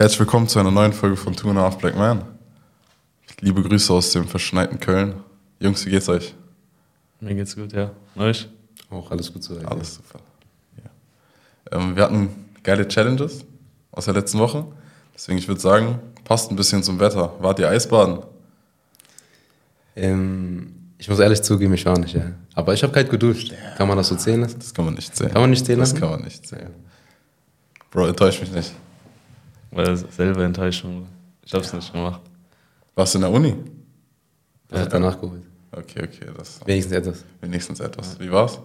Herzlich willkommen zu einer neuen Folge von Two and a Half Black Man. Liebe Grüße aus dem verschneiten Köln. Jungs, wie geht's euch? Mir geht's gut, ja. Euch? Auch alles gut soweit. Alles super. Ja. Ähm, wir hatten geile Challenges aus der letzten Woche. Deswegen, ich würde sagen, passt ein bisschen zum Wetter. Wart ihr Eisbaden? Ähm, ich muss ehrlich zugeben, ich war nicht, ja. Aber ich habe kalt geduscht. Kann man das so zählen lassen? Das kann man nicht zählen. Kann man nicht zählen Das kann man nicht zählen. Bro, enttäusch mich nicht. Weil selber Enttäuschung. Ich hab's nicht gemacht. Warst du in der Uni? Das hat danach geholt. Okay, okay, das Wenigstens etwas. wenigstens etwas. Wie war's?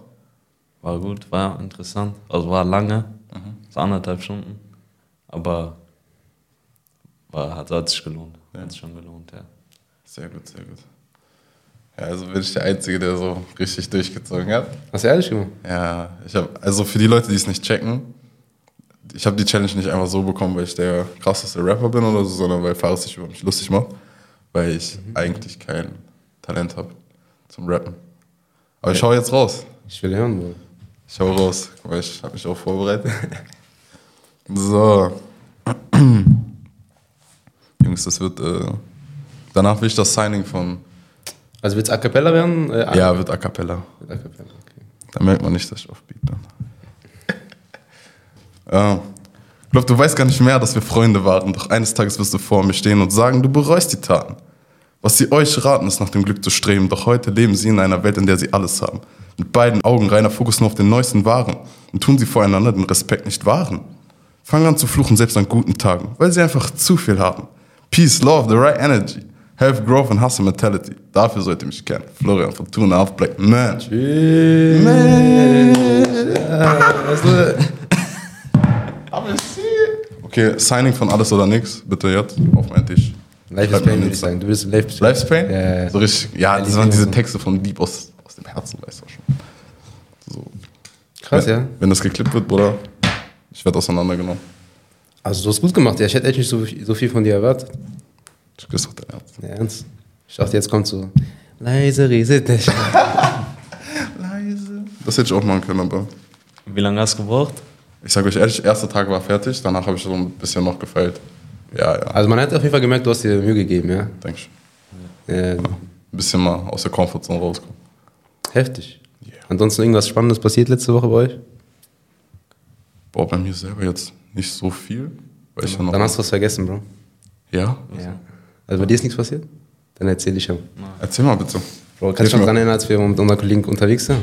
War gut, war interessant. Also war lange, so anderthalb Stunden. Aber war, hat, hat sich gelohnt. Hat sich schon gelohnt, ja. Sehr gut, sehr gut. Ja, also bin ich der Einzige, der so richtig durchgezogen hat. Hast du ehrlich gemacht? Ja, ich habe, also für die Leute, die es nicht checken, ich habe die Challenge nicht einfach so bekommen, weil ich der krasseste Rapper bin oder so, sondern weil Faris sich über mich lustig macht, weil ich eigentlich kein Talent habe zum Rappen. Aber ich hau jetzt raus. Ich will hören, Bro. Ich hau raus. Guck mal, ich habe mich auch vorbereitet. so. Jungs, das wird, äh, danach will ich das Signing von, Also willst du A Cappella werden? Äh, ja, wird A Cappella. Mit A Cappella, okay. Da merkt man nicht, dass ich offbeat bin. ja. Ich glaube, du weißt gar nicht mehr, dass wir Freunde waren. Doch eines Tages wirst du vor mir stehen und sagen, du bereust die Taten. Was sie euch raten, ist nach dem Glück zu streben. Doch heute leben sie in einer Welt, in der sie alles haben. Mit beiden Augen reiner Fokus nur auf den neuesten Waren. Und tun sie voreinander den Respekt nicht wahren. Fangen an zu fluchen, selbst an guten Tagen, weil sie einfach zu viel haben. Peace, Love, the right energy. Health, Growth and Hustle Mentality. Dafür sollt ihr mich kennen. Florian von Two and a Half Black Man. Tschüss. Okay, Signing von Alles oder Nix, bitte jetzt auf meinen Tisch. Life is Schreibt mir Pain, würde ich sagen. Du bist Life is Life's Pain? Ja, ja. So richtig, ja, das die waren diese. Texte von Dieb aus, aus dem Herzen, weißt du schon. So. Krass, wenn, ja. Wenn das geklippt wird, Bruder, ich werde auseinandergenommen. Also du hast gut gemacht. Ja, ich hätte echt nicht so, so viel von dir erwartet. Ich küsse doch dein Herz. Ja, ernst. Ich dachte, jetzt kommt so leise rieselt nicht. Leise. Das hätte ich auch machen können, aber Wie lange hast du gebraucht? Ich sage euch ehrlich, erster Tag war fertig, danach habe ich so ein bisschen noch gefeilt. Ja, ja, Also man hat auf jeden Fall gemerkt, du hast dir Mühe gegeben, ja. denke ich. ja Ein bisschen mal aus der Comfortzone rauskommen. heftig. Yeah. Ansonsten irgendwas Spannendes passiert letzte Woche bei euch? Boah, bei mir selber jetzt nicht so viel. Weil ja noch Dann hast du was vergessen, Bro. ja? Ja. Also bei dir ist nichts passiert? Dann erzähl ich ja. Erzähl mal bitte. Bro, kannst du dich noch dran erinnern, als wir mit unseren Kollegen unterwegs waren?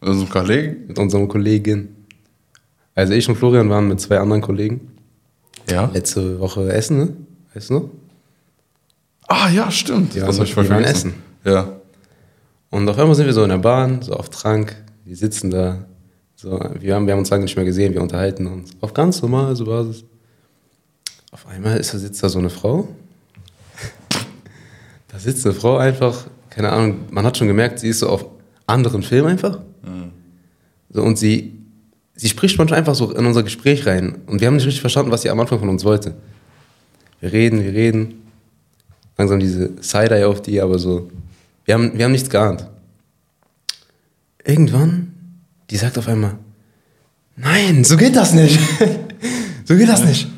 Mit unserem Kollegen? Mit unserem Kollegen. Also ich und Florian waren mit zwei anderen Kollegen Ja. letzte Woche essen, ne? Weißt du noch? Ah, ja, stimmt. Die das habe ich die waren vergessen. Ja. Und auf einmal sind wir so in der Bahn, so auf Trank. Wir sitzen da. So, wir, haben, wir haben uns lange nicht mehr gesehen, wir unterhalten uns. Auf ganz normal, so Basis. Auf einmal ist, da sitzt da so eine Frau. Da sitzt eine Frau einfach, keine Ahnung, man hat schon gemerkt, sie ist so auf anderen Filmen einfach. So, und sie, sie spricht manchmal einfach so in unser Gespräch rein. Und wir haben nicht richtig verstanden, was sie am Anfang von uns wollte. Wir reden, wir reden. Langsam diese Side-Eye auf die, aber so. Wir haben, wir haben nichts geahnt. Irgendwann, die sagt auf einmal, nein, so geht das nicht. so geht das nicht.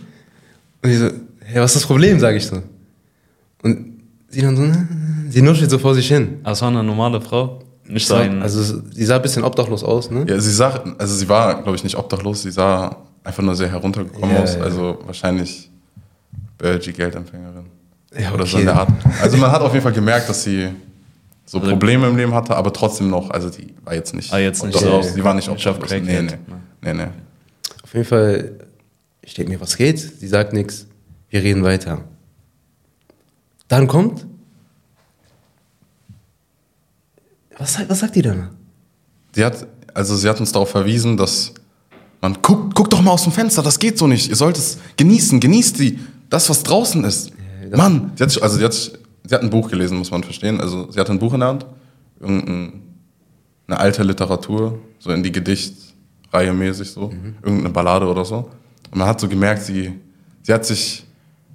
Und ich so, hey, was ist das Problem, sage ich so. Und sie dann so, "Ne, sie nuschelt so vor sich hin. Es war eine normale Frau? Nicht ein. Also sie sah ein bisschen obdachlos aus, ne? Ja, sie sah, also sie war, glaube ich, nicht obdachlos, sie sah einfach nur sehr heruntergekommen Ja, aus. ja. Also wahrscheinlich Belgi-Geldempfängerin. Ja, Oder so okay. in der Art. Also man hat auf jeden Fall gemerkt, dass sie so Also- Probleme im Leben hatte, aber trotzdem noch, also die war jetzt nicht Ah, jetzt nicht obdachlos. so- sie war nicht obdachlos. Nee, nee. nee, nee. Auf jeden Fall, ich denke mir, was geht? Sie sagt nichts. Wir reden weiter. Dann kommt. Was, sagt- was sagt die dann? Sie hat, also sie hat uns darauf verwiesen, dass man guckt, guckt doch mal aus dem Fenster, das geht so nicht. Ihr sollt es genießen, genießt die, das, was draußen ist. das- Mann, sie hat, also sie hat, sie hat ein Buch gelesen, muss man verstehen. Also sie hat ein Buch in der Hand, irgendeine alte Literatur, so in die Gedichtreihe mäßig so, irgendeine Ballade oder so. Und man hat so gemerkt, sie, sie hat sich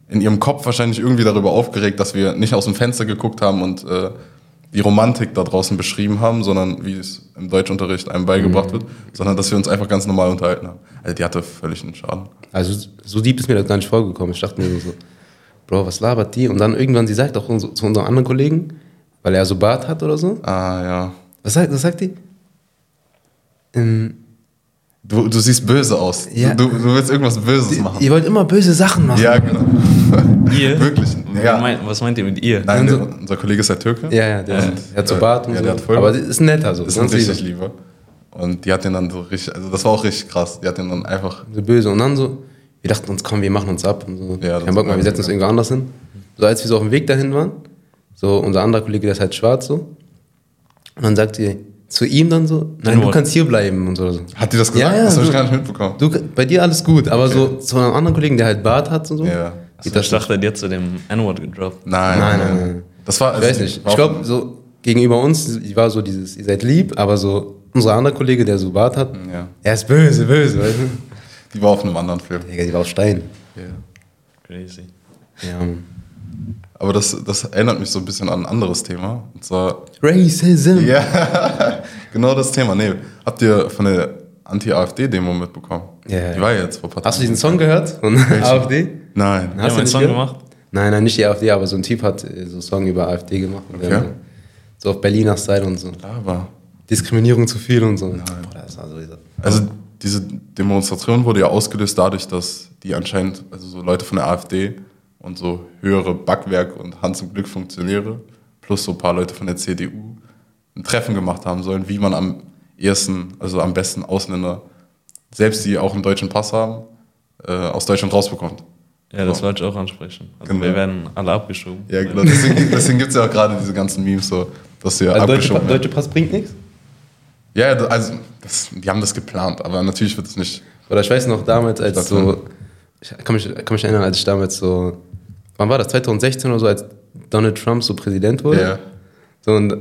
in ihrem Kopf wahrscheinlich irgendwie darüber aufgeregt, dass wir nicht aus dem Fenster geguckt haben und äh, die Romantik da draußen beschrieben haben, sondern wie es im Deutschunterricht einem beigebracht Mhm. wird, sondern dass wir uns einfach ganz normal unterhalten haben. Also die hatte völlig einen Schaden. Also so deep ist mir das gar nicht vorgekommen. Ich dachte mir so, Bro, was labert die? Und dann irgendwann, sie sagt auch zu unserem anderen Kollegen, weil er so Bart hat oder so. Ah ja. Was sagt, was sagt die? Ähm, Du, du siehst böse aus. Ja. Du, du willst irgendwas Böses machen. ihr wollt immer böse Sachen machen. Ja, genau. Ihr? Wirklich. Ja. Ja. Mein, was meint ihr mit ihr? Nein, der, unser Kollege ist ja Türke. ja, ja der, Und, der hat so äh, Bart und ja, so. der hat voll Aber das ist netter so. Das ist ein richtig lieb. lieber. Und die hat den dann so richtig, also das war auch richtig krass. Die hat den dann einfach, So böse. Und dann so, wir dachten uns, komm, wir machen uns ab. Und so. Ja, Kein Bock mehr, war wir setzen uns irgendwo anders hin. So, als wir so auf dem Weg dahin waren, so unser anderer Kollege, der ist halt schwarz so. Und dann sagt sie zu ihm dann so, nein, du kannst hier bleiben und so. hat die das gesagt? Ja, ja, das habe ich gar nicht mitbekommen. Du, bei dir alles gut, aber so zu einem anderen Kollegen, der halt Bart hat und so. Ja. Geht Ich das dachte, hat zu dem N-Word gedroppt. Nein, Nein, nein, nein. Das war, Ich weiß nicht. Ich glaube, so gegenüber uns, war so dieses, ihr seid lieb, aber so unser anderer Kollege, der so Bart hat, Ja. er ist böse, böse, weißt du? die war auf einem anderen Film. Digga, die war auf Stein. Ja. Crazy. Ja. Aber das, das erinnert mich so ein bisschen an ein anderes Thema. Und zwar, Racism. ja, genau das Thema. Nee, habt ihr von der Anti-AfD-Demo mitbekommen? Ja, ja. Die war ja jetzt vor ein paar Hast du Tagen. diesen Song gehört von AfD? Nein. Hast Hast du einen Song gehört? gemacht? Nein, nein, nicht die AfD, aber so ein Typ hat äh, so einen Song über AfD gemacht. Okay. so auf Berliner Style und so. Aber, Diskriminierung zu viel und so. Boah, das war so dieser- also diese Demonstration wurde ja ausgelöst dadurch, dass die anscheinend, also so Leute von der AfD und so höhere Backwerk und Hand zum Glück Funktionäre, plus so ein paar Leute von der CDU, ein Treffen gemacht haben sollen, wie man am ersten, also am besten Ausländer, selbst die auch einen deutschen Pass haben, äh, aus Deutschland rausbekommt. Ja, das So. wollte ich auch ansprechen. Also Genau. wir werden alle abgeschoben. Ja, genau. Deswegen, deswegen gibt es ja auch gerade diese ganzen Memes, so, dass wir Also deutsche, abgeschoben Pa- werden. deutsche Pass bringt nichts? Ja, also das, die haben das geplant, aber natürlich wird es nicht. Oder ich weiß noch damals, als so, ich kann mich, kann mich erinnern, als ich damals so, wann war das, 2016 oder so, als Donald Trump so Präsident wurde? Ja. So, und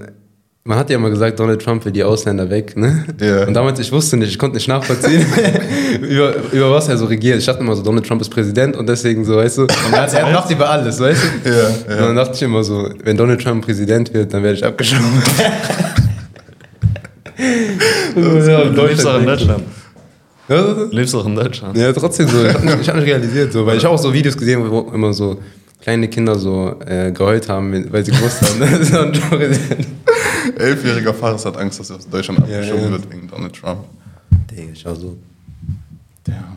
man hat ja immer gesagt, Donald Trump will die Ausländer weg, ne? Ja. Und damals, ich wusste nicht, ich konnte nicht nachvollziehen, über, über was er so regiert. Ich dachte immer so, Donald Trump ist Präsident und deswegen so, weißt du, und er, hat- er macht über alles, weißt du? Ja, Und dann dachte ich immer so, wenn Donald Trump Präsident wird, dann werde ich abgeschoben. Du lebst auch in Deutschland. Ja, Du lebst auch in Deutschland. Ja, trotzdem so. Ich habe nicht, ich hab nicht realisiert, so, weil ich habe auch so Videos gesehen, wo immer so kleine Kinder so äh, geheult haben, weil sie gewusst haben, das ist ein Präsident. Elfjähriger Fares hat Angst, dass er aus Deutschland Ja, abgeschoben ja. wird wegen Donald Trump. Digga, schau so. Ja.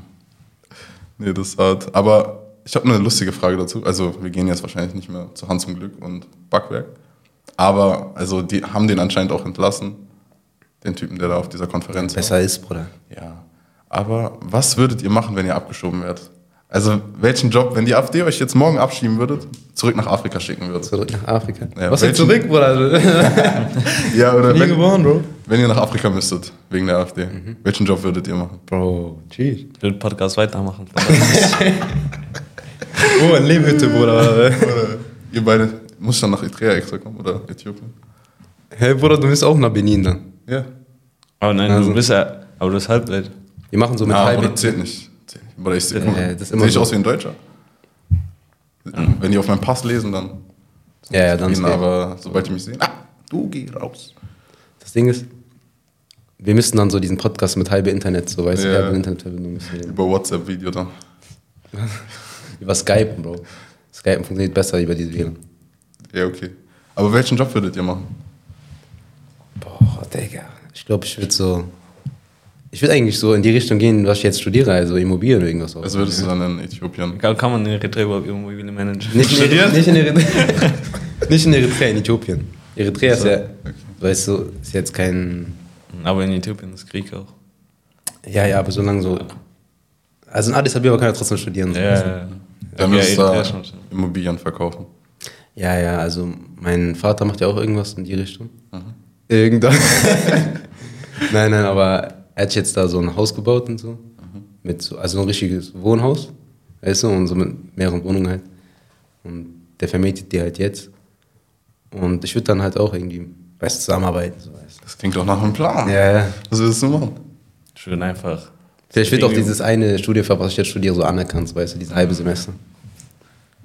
Nee, das hat. Aber ich habe eine lustige Frage dazu. Also, wir gehen jetzt wahrscheinlich nicht mehr zu Hans zum Glück und Backwerk. Aber, also, die haben den anscheinend auch entlassen. Den Typen, der da auf dieser Konferenz Besser ist, Bruder. war. Ja. Aber was würdet ihr machen, wenn ihr abgeschoben werdet? Also, welchen Job, wenn die AfD euch jetzt morgen abschieben würdet, zurück nach Afrika schicken würdet? Zurück nach Afrika. Ja, Was denn welchen- zurück, Bruder? Ja, oder wenn, geboren, Bro. wenn ihr nach Afrika müsstet, wegen der AfD, Mhm. welchen Job würdet ihr machen? Bro, tschüss. Ich will den Podcast weitermachen. Oh, ein Lehmhütte, Bruder. Oder ihr beide, muss ich dann nach Eritrea extra kommen oder Äthiopien? Hey, Bruder, du bist auch nach Benin dann. Ja. Aber nein, Also- du bist ja, aber du bist halbwelt. Wir machen so mit halb. aber das zählt nicht. Oder ich sehe Äh, das seh ich so. aus wie ein Deutscher. Wenn die auf meinen Pass lesen, dann. Ja, ja, dann gehen, aber sobald die mich sehen, ah, du geh raus. Das Ding ist, wir müssen dann so diesen Podcast mit halbe Internet, so weißt du, Ja. halbe Internetverbindung Über WhatsApp-Video dann. über Skypen, Bro. Skypen funktioniert besser über diese WLAN. Ja, okay. Aber welchen Job würdet ihr machen? Boah, Digga. Ich glaube, ich würde so. Ich würde eigentlich so in die Richtung gehen, was ich jetzt studiere, also Immobilien oder irgendwas. Also würdest du dann in Äthiopien. Kann, kann man in Eritrea überhaupt Immobilien managen? nicht, in, nicht, in Eritrea, nicht in Eritrea, in Äthiopien. Eritrea ist ja, weißt du, ist jetzt kein. Aber in Äthiopien ist Krieg auch. Ja, ja, aber solange so. Also in Addis Abeba kann er trotzdem studieren. So. Ja, ja, ja. Dann Ja, da schon, schon. Immobilien verkaufen. Ja, ja, also mein Vater macht ja auch irgendwas in die Richtung. Irgendwann. nein, nein, aber er hat jetzt da so ein Haus gebaut und so. Mit so also ein richtiges Wohnhaus, weißt du, und so mit mehreren Wohnungen halt. Und der vermietet die halt jetzt. Und ich würde dann halt auch irgendwie, weißt du, zusammenarbeiten. So, weißt Das klingt doch nach einem Plan. Ja, ja. Was würdest du machen? Ich will einfach. Vielleicht wird auch dieses eine Studienfach, was ich jetzt studiere, so anerkannt, weißt du, dieses halbe Semester.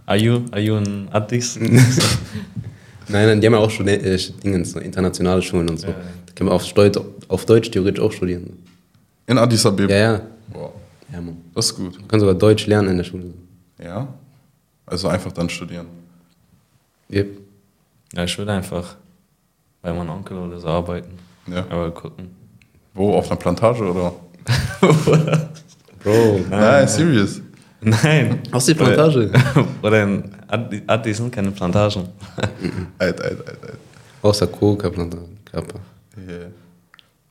Are you, are you in Addis? Nein, nein, die haben ja auch Studi äh, Dingens, so internationale Schulen und so. Da kann man auf Deutsch, auf Deutsch theoretisch auch studieren. In Addis Abeba. Ja, ja. Wow. Ja, Mann. Das ist gut. Man kann sogar Deutsch lernen in der Schule. Ja. Also einfach dann studieren. Yep. Ja, ich würde einfach bei meinem Onkel oder so arbeiten. Ja. Aber gucken. Wo? Auf einer Plantage oder? Bro. Nein, serious. Nein. Aus der Plantage. Oder in Adi, sind keine Plantagen. Eit, eit, eit, eit. Außer Coca-Plantage. Yeah.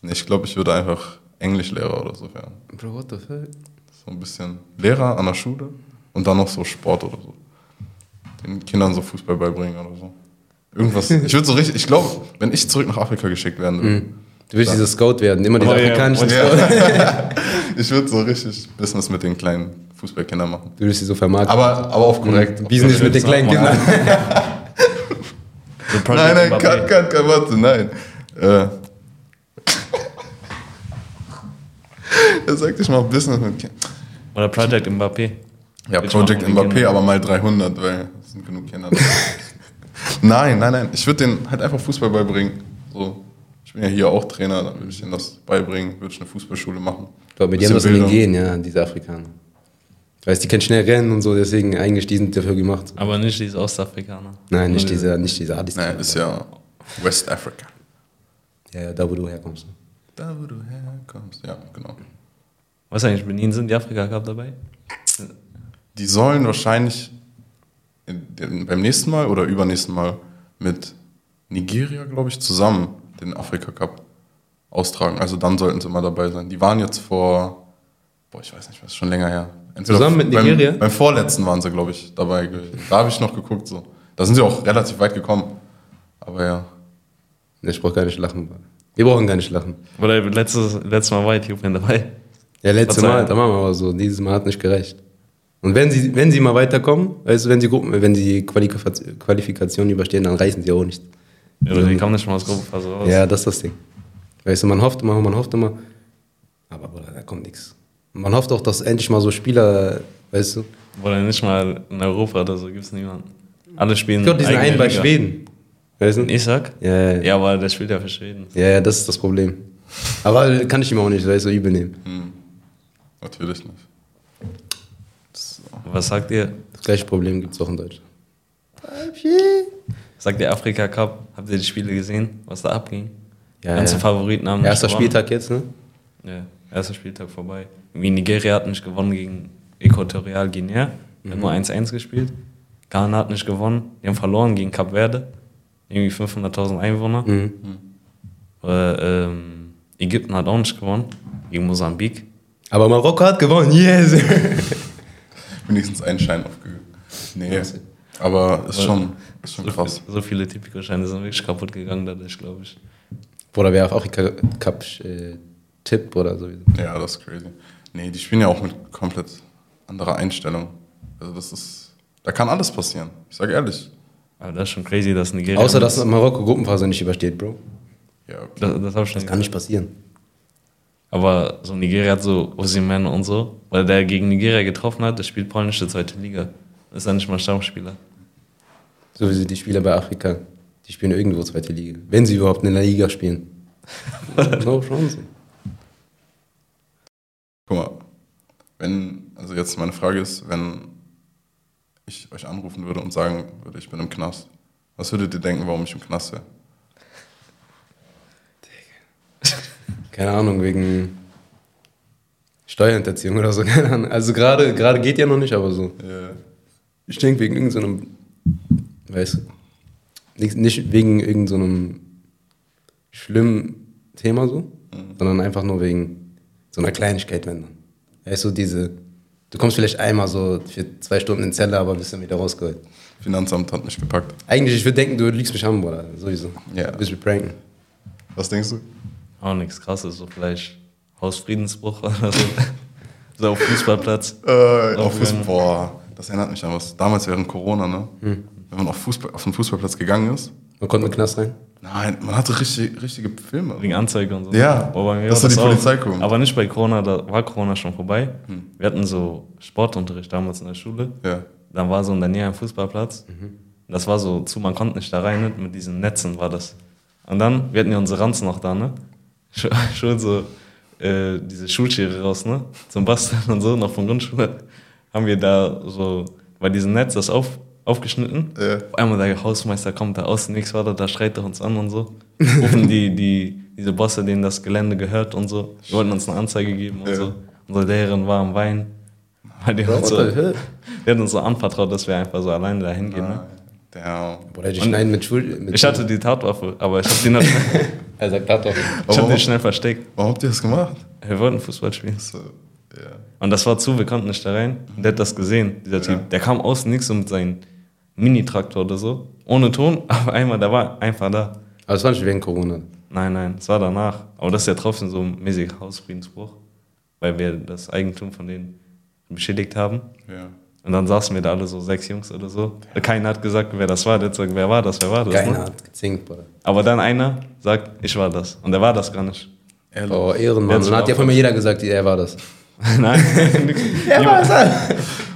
Ich glaube, ich würde einfach Englischlehrer oder so werden. Bro, what the fuck? So ein bisschen Lehrer an der Schule und dann noch so Sport oder so. Den Kindern so Fußball beibringen oder so. Irgendwas. Ich würde so richtig, ich glaube, wenn ich zurück nach Afrika geschickt werden würde, Du willst dieser Scout werden, immer dieser Oh, afrikanischen Oh, Scout. ich würde so richtig Business mit den kleinen Fußballkindern machen. Du willst sie so vermarkten. Aber, aber auf korrekt. Business mit den kleinen mal. Kindern. Nein, nein, cut, cut, cut, warte, nein. Äh. er sagt, ich mache Business mit Kindern. Oder Project Mbappé. Ja, Willst Project mit Mbappé, aber mal 300, weil es sind genug Kinder. nein, nein, nein. Ich würde denen halt einfach Fußball beibringen. So, ich bin ja hier auch Trainer, dann würde ich denen das beibringen, würde ich eine Fußballschule machen. Ich glaube, die haben Bisschen das in den. Gen, ja, diese Afrikaner. Weißt die können schnell rennen und so, deswegen eigentlich die sind dafür gemacht. Aber nicht diese Ostafrikaner. Nein, nicht dieser, nicht dieser Addis. Nein, ist ja West Africa. Ja, ja, da wo du herkommst. Da, wo du herkommst. Ja, genau. Was eigentlich, Benin sind die Afrika Cup dabei? Die sollen wahrscheinlich in, in, beim nächsten Mal oder übernächsten Mal mit Nigeria, glaube ich, zusammen den Afrika Cup austragen. Also dann sollten sie mal dabei sein. Die waren jetzt vor, boah, ich weiß nicht, was schon länger her. Entweder Zusammen mit beim, Nigeria? Beim vorletzten waren sie, glaube ich, dabei. Da habe ich noch geguckt. So. Da sind sie auch relativ weit gekommen. Aber ja. Ne, Ich brauch gar nicht lachen. Wir brauchen gar nicht lachen. Oder letztes, letztes Mal war Äthiopien dabei. Ja, letztes Mal, da machen wir aber so. Dieses Mal hat nicht gereicht. Und wenn sie, wenn sie mal weiterkommen, weißt du, wenn sie Gruppen, wenn sie die Qualifikation, überstehen, dann reißen sie auch nicht. Oder die kommen nicht mal aus Gruppenphase raus. Ja, das ist das Ding. Weißt du, man hofft immer, man hofft immer. Aber Bruder, da kommt nichts. Man hofft auch, dass endlich mal so Spieler, weißt du. Oder nicht mal in Europa oder so gibt es niemanden. Alle spielen. Ich glaube, die sind eigene einen bei Liga. Schweden. Weißt du? Isak? Ja, ja, ja. Ja, aber der spielt ja für Schweden. Ja, ja, das ist das Problem. Aber kann ich ihm auch nicht, weißt du, übel nehmen. Natürlich nicht. So. Was sagt ihr? Das gleiche Problem gibt es auch in Deutschland. Sagt ihr Afrika Cup? Habt ihr die Spiele gesehen, was da abging? Ja, Ganze ja. Favoriten haben Erster gewonnen. Spieltag jetzt, ne? Ja, erster Spieltag vorbei. Irgendwie Nigeria hat nicht gewonnen gegen Äquatorial Guinea. Haben nur 1-1 gespielt. Ghana hat nicht gewonnen. Die haben verloren gegen Kap Verde. Irgendwie 500.000 Einwohner. Mhm. Oder, ähm, Ägypten hat auch nicht gewonnen. Gegen Mosambik. Aber Marokko hat gewonnen, yes! Wenigstens einen Schein aufgegangen. Nee. Aber ist schon, ist schon So, krass. so viele Typico-Scheine sind wirklich kaputt gegangen dadurch, glaube ich. Oder wer auf Afrika Cup äh, Tipp oder so. Ja, das ist crazy. Nee, die spielen ja auch mit komplett anderer Einstellung. Also das ist, da kann alles passieren. Ich sage ehrlich. Aber das ist schon crazy, dass Nigeria. Außer, dass Marokko Gruppenphase nicht übersteht, Bro. Ja, okay. Das, das hab ich schon Das kann nicht passieren. Aber so Nigeria hat so Osimhen und so, weil der gegen Nigeria getroffen hat, der spielt polnische zweite Liga. Ist ja nicht mal Stammspieler. So wie die Spieler bei Afrika. Die spielen irgendwo zweite Liga. Wenn sie überhaupt in der Liga spielen. no chance. Guck mal, wenn, also jetzt meine Frage ist, wenn ich euch anrufen würde und sagen würde, ich bin im Knast, was würdet ihr denken, warum ich im Knast wäre? Keine Ahnung, wegen Steuerhinterziehung oder so. Keine Ahnung. Also gerade gerade geht ja noch nicht, aber so. Ja. Ich denke wegen irgendeinem, weißt du, nicht, nicht wegen irgendeinem schlimmen Thema so, sondern einfach nur wegen so einer Kleinigkeit, wenn dann. Weißt du, diese, du kommst vielleicht einmal so für zwei Stunden in Zelle, aber bist dann wieder rausgeholt. Finanzamt hat mich gepackt. Eigentlich, ich würde denken, du lügst mich an, Bruder, sowieso. Ja. Du bist mich pranken. Was denkst du? Auch nichts krasses, so vielleicht Hausfriedensbruch oder so. so auf Fußballplatz. Äh, auf. Fußball, boah, das erinnert mich an was. Damals während Corona, ne? Wenn man auf, Fußball, auf den Fußballplatz gegangen ist. Man in den Knast rein. Nein, man hatte richtig, richtige Filme. Wegen Anzeige und so. Ja, Aber bei mir dass war da die auch. Polizei kommt. Aber nicht bei Corona, da war Corona schon vorbei. Wir hatten so Sportunterricht damals in der Schule. Ja. Dann war so in der Nähe ein Fußballplatz. Das war so zu, man konnte nicht da rein, ne? mit diesen Netzen war das. Und dann, wir hatten ja unsere Ranzen noch da, ne? Schon, schon so äh, diese Schulschere raus, ne? Zum Basteln und so, noch von Grundschule. Haben wir da so bei diesem Netz das auf, aufgeschnitten. Ja. Auf einmal der Hausmeister kommt da aus, nichts war da, da schreit er uns an und so. Rufen die, die, diese Bosse, denen das Gelände gehört und so. Die wollten uns eine Anzeige geben und Ja. so. Unsere Lehrerin war am Weinen. Weil die, Bro, so, die hat uns so anvertraut, dass wir einfach so alleine da hingehen. Ne? Damn. Bruder, die schneiden mit Schul. Mit Ich hatte die Tatwaffe, aber ich habe die, noch- Er sagt, doch. ich hab die schnell versteckt. Warum habt ihr das gemacht? Wir wollten Fußball spielen. So, ja. Und das war zu, wir konnten nicht da rein. Und der hat das gesehen, dieser Typ. Der kam aus nix so mit seinem Mini-Traktor oder so. Ohne Ton, aber einmal, der war einfach da. Aber es war nicht wegen Corona. Nein, nein, es war danach. Aber das ist ja trotzdem so ein mäßiger Hausfriedensbruch, weil wir das Eigentum von denen beschädigt haben. ja. Und dann saßen wir da alle so sechs Jungs oder so. Keiner hat gesagt, wer das war. Der hat gesagt, wer war das, wer war das. Keiner Ne? hat gezinkt, Bruder. Aber dann einer sagt, ich war das. Und der war das gar nicht. Ehrlich. Oh, Ehrenmann. Und dann hat ja von mir jeder gesagt, er war das. Nein, nix. niemand,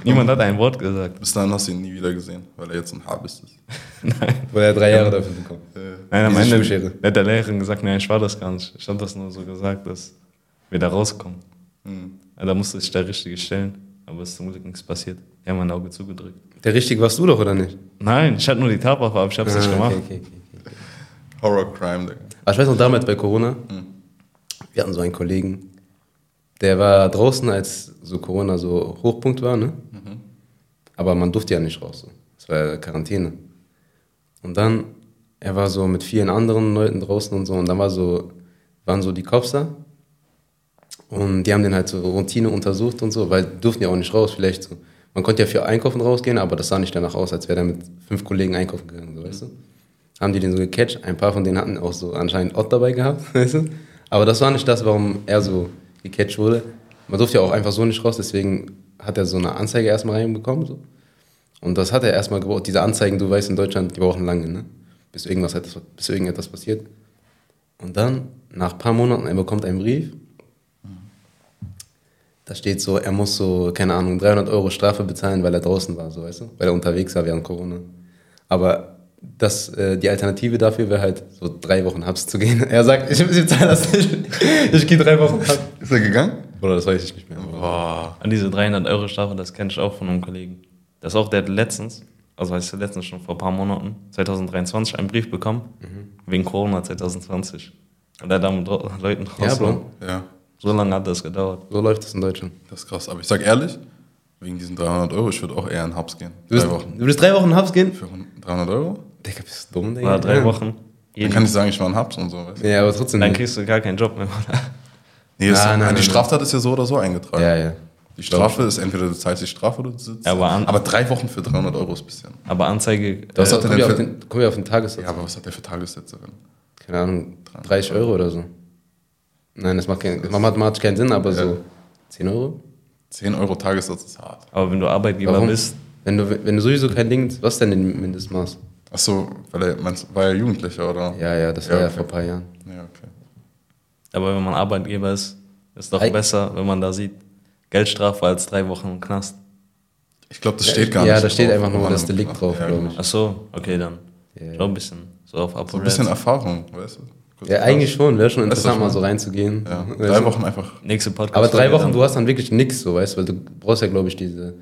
niemand hat ein Wort gesagt. Bis dahin hast du ihn nie wieder gesehen, weil er jetzt ein Habis ist. Weil er drei Jahre dafür bekommen. Nein, am Ende hat der Lehrerin gesagt, nein, ich war das gar nicht. Ich habe das nur so gesagt, dass wir da rauskommen. Hm. Ja, da musste sich der Richtige stellen, aber es ist zum Glück nichts passiert. Die haben mein Auge zugedrückt. Der richtig warst du doch, oder nicht? Nein, ich hatte nur die Tatwaffe, aber ich habe es nicht Ah, gemacht. okay, okay, okay. Horror Crime, Digga. Aber ich weiß noch, damals bei Corona, wir hatten so einen Kollegen, der war draußen, als so Corona so Hochpunkt war, ne? Aber man durfte ja nicht raus. So. Das war ja Quarantäne. Und dann, er war so mit vielen anderen Leuten draußen und so, und dann war so, waren so die Cops da. Und die haben den halt so Routine untersucht und so, weil die durften ja auch nicht raus, vielleicht so. Man konnte ja für Einkaufen rausgehen, aber das sah nicht danach aus, als wäre er mit fünf Kollegen einkaufen gegangen, so, weißt du? Haben die den so gecatcht. Ein paar von denen hatten auch so anscheinend Ott dabei gehabt, weißt du? Aber das war nicht das, warum er so gecatcht wurde. Man durfte ja auch einfach so nicht raus, deswegen hat er so eine Anzeige erstmal reinbekommen, so. Und das hat er erstmal gebraucht. Diese Anzeigen, du weißt, in Deutschland, die brauchen lange, ne? Bis irgendwas, bis irgendetwas passiert. Und dann, nach ein paar Monaten, er bekommt einen Brief. Da steht so, er muss so, keine Ahnung, 300 Euro Strafe bezahlen, weil er draußen war, so weißt du? Weil er unterwegs war während Corona. Aber das, äh, die Alternative dafür wäre halt, so drei Wochen Habs zu gehen. Er sagt, ich, ich zahle das nicht. Ich gehe drei Wochen Habs. Ist er gegangen? Oder das weiß ich nicht mehr. Boah. Und diese 300 Euro Strafe, das kenne ich auch von einem Kollegen. Das ist auch, der hat letztens, also heißt letztens schon vor ein paar Monaten, 2023, einen Brief bekommen, wegen Corona 2020. Und der hat da mit Leuten Ja, raus. Bro. Ja, So lange hat das gedauert. So läuft es in Deutschland. das ist krass. Aber ich sag ehrlich, wegen diesen 300 Euro, ich würde auch eher in Hubs gehen. Du bist, drei Wochen. du würdest drei Wochen Habs gehen? Für 300 Euro? Digga, bist du dumm, Digga? Oder drei Wochen. Dann kann ich sagen, ich war in Hubs und so. Weißt du? Ja, aber trotzdem dann nicht. kriegst du gar keinen Job mehr. Nee, ist, Nein, nein, die nein, Straftat ist ja so oder so eingetragen. Ja, ja. Die Strafe ist entweder du zahlst die Strafe oder du sitzt. Ja, aber an- aber drei Wochen für 300 Euro ist ein bisschen. Aber Anzeige, Das Äh, hat er wir denn auf für- den, kommen wir auf den Tagessatz. Ja, aber was hat der für Tagessätze? Keine Ahnung, 30 Euro oder so. Nein, das macht, kein, das macht mathematisch keinen Sinn, aber so 10 Euro? 10 Euro Tagessatz ist hart. aber wenn du Arbeitgeber Warum? bist, Wenn du, wenn du sowieso kein Ding, was ist denn ein Mindestmaß? Achso, weil er meinst, war er Jugendlicher oder? Ja, ja, das war ja, okay. vor ein paar Jahren. Ja, okay. aber wenn man Arbeitgeber ist, ist doch Ei- besser, wenn man da sieht, Geldstrafe als drei Wochen im Knast. Ich glaube, das steht gar ja, nicht. da steht einfach nur das Delikt drauf, ja, glaube genau. ich. Ach so, okay, dann. Ja. Schon ein bisschen so auf So ein bisschen Erfahrung, weißt du? Kurz Ja, eigentlich schon, wäre schon interessant, mal so reinzugehen. Ja, drei? Wochen einfach. Nächste Podcast. Aber drei Wochen, dann. du hast dann wirklich nichts, so, weißt du, weil du brauchst ja, glaube ich, diese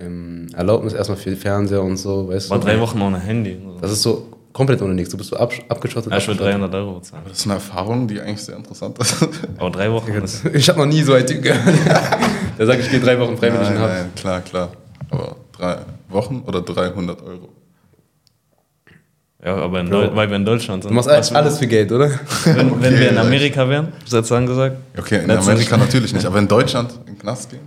ähm, Erlaubnis erstmal für Fernseher und so, weißt War du. drei Wochen ohne Handy. Das ist so komplett ohne nichts. Du bist so absch- abgeschottet. Ja, ich würde abgeschottet. 300 Euro bezahlen. Aber das ist eine Erfahrung, die eigentlich sehr interessant ist. Aber drei Wochen ist. Ich habe noch nie so einen Typ gehört. Der sagt, ich gehe drei Wochen freiwillig nein, in Haft. nein, klar, klar. Aber drei Wochen oder 300 Euro? Ja, aber weil wir in Deutschland sind. Du machst Was- alles für Geld, oder? Wenn, wenn Okay, wir in. Amerika wären, hast du jetzt angesagt? Okay, in Amerika natürlich nicht, aber in Deutschland in den Knast gehen?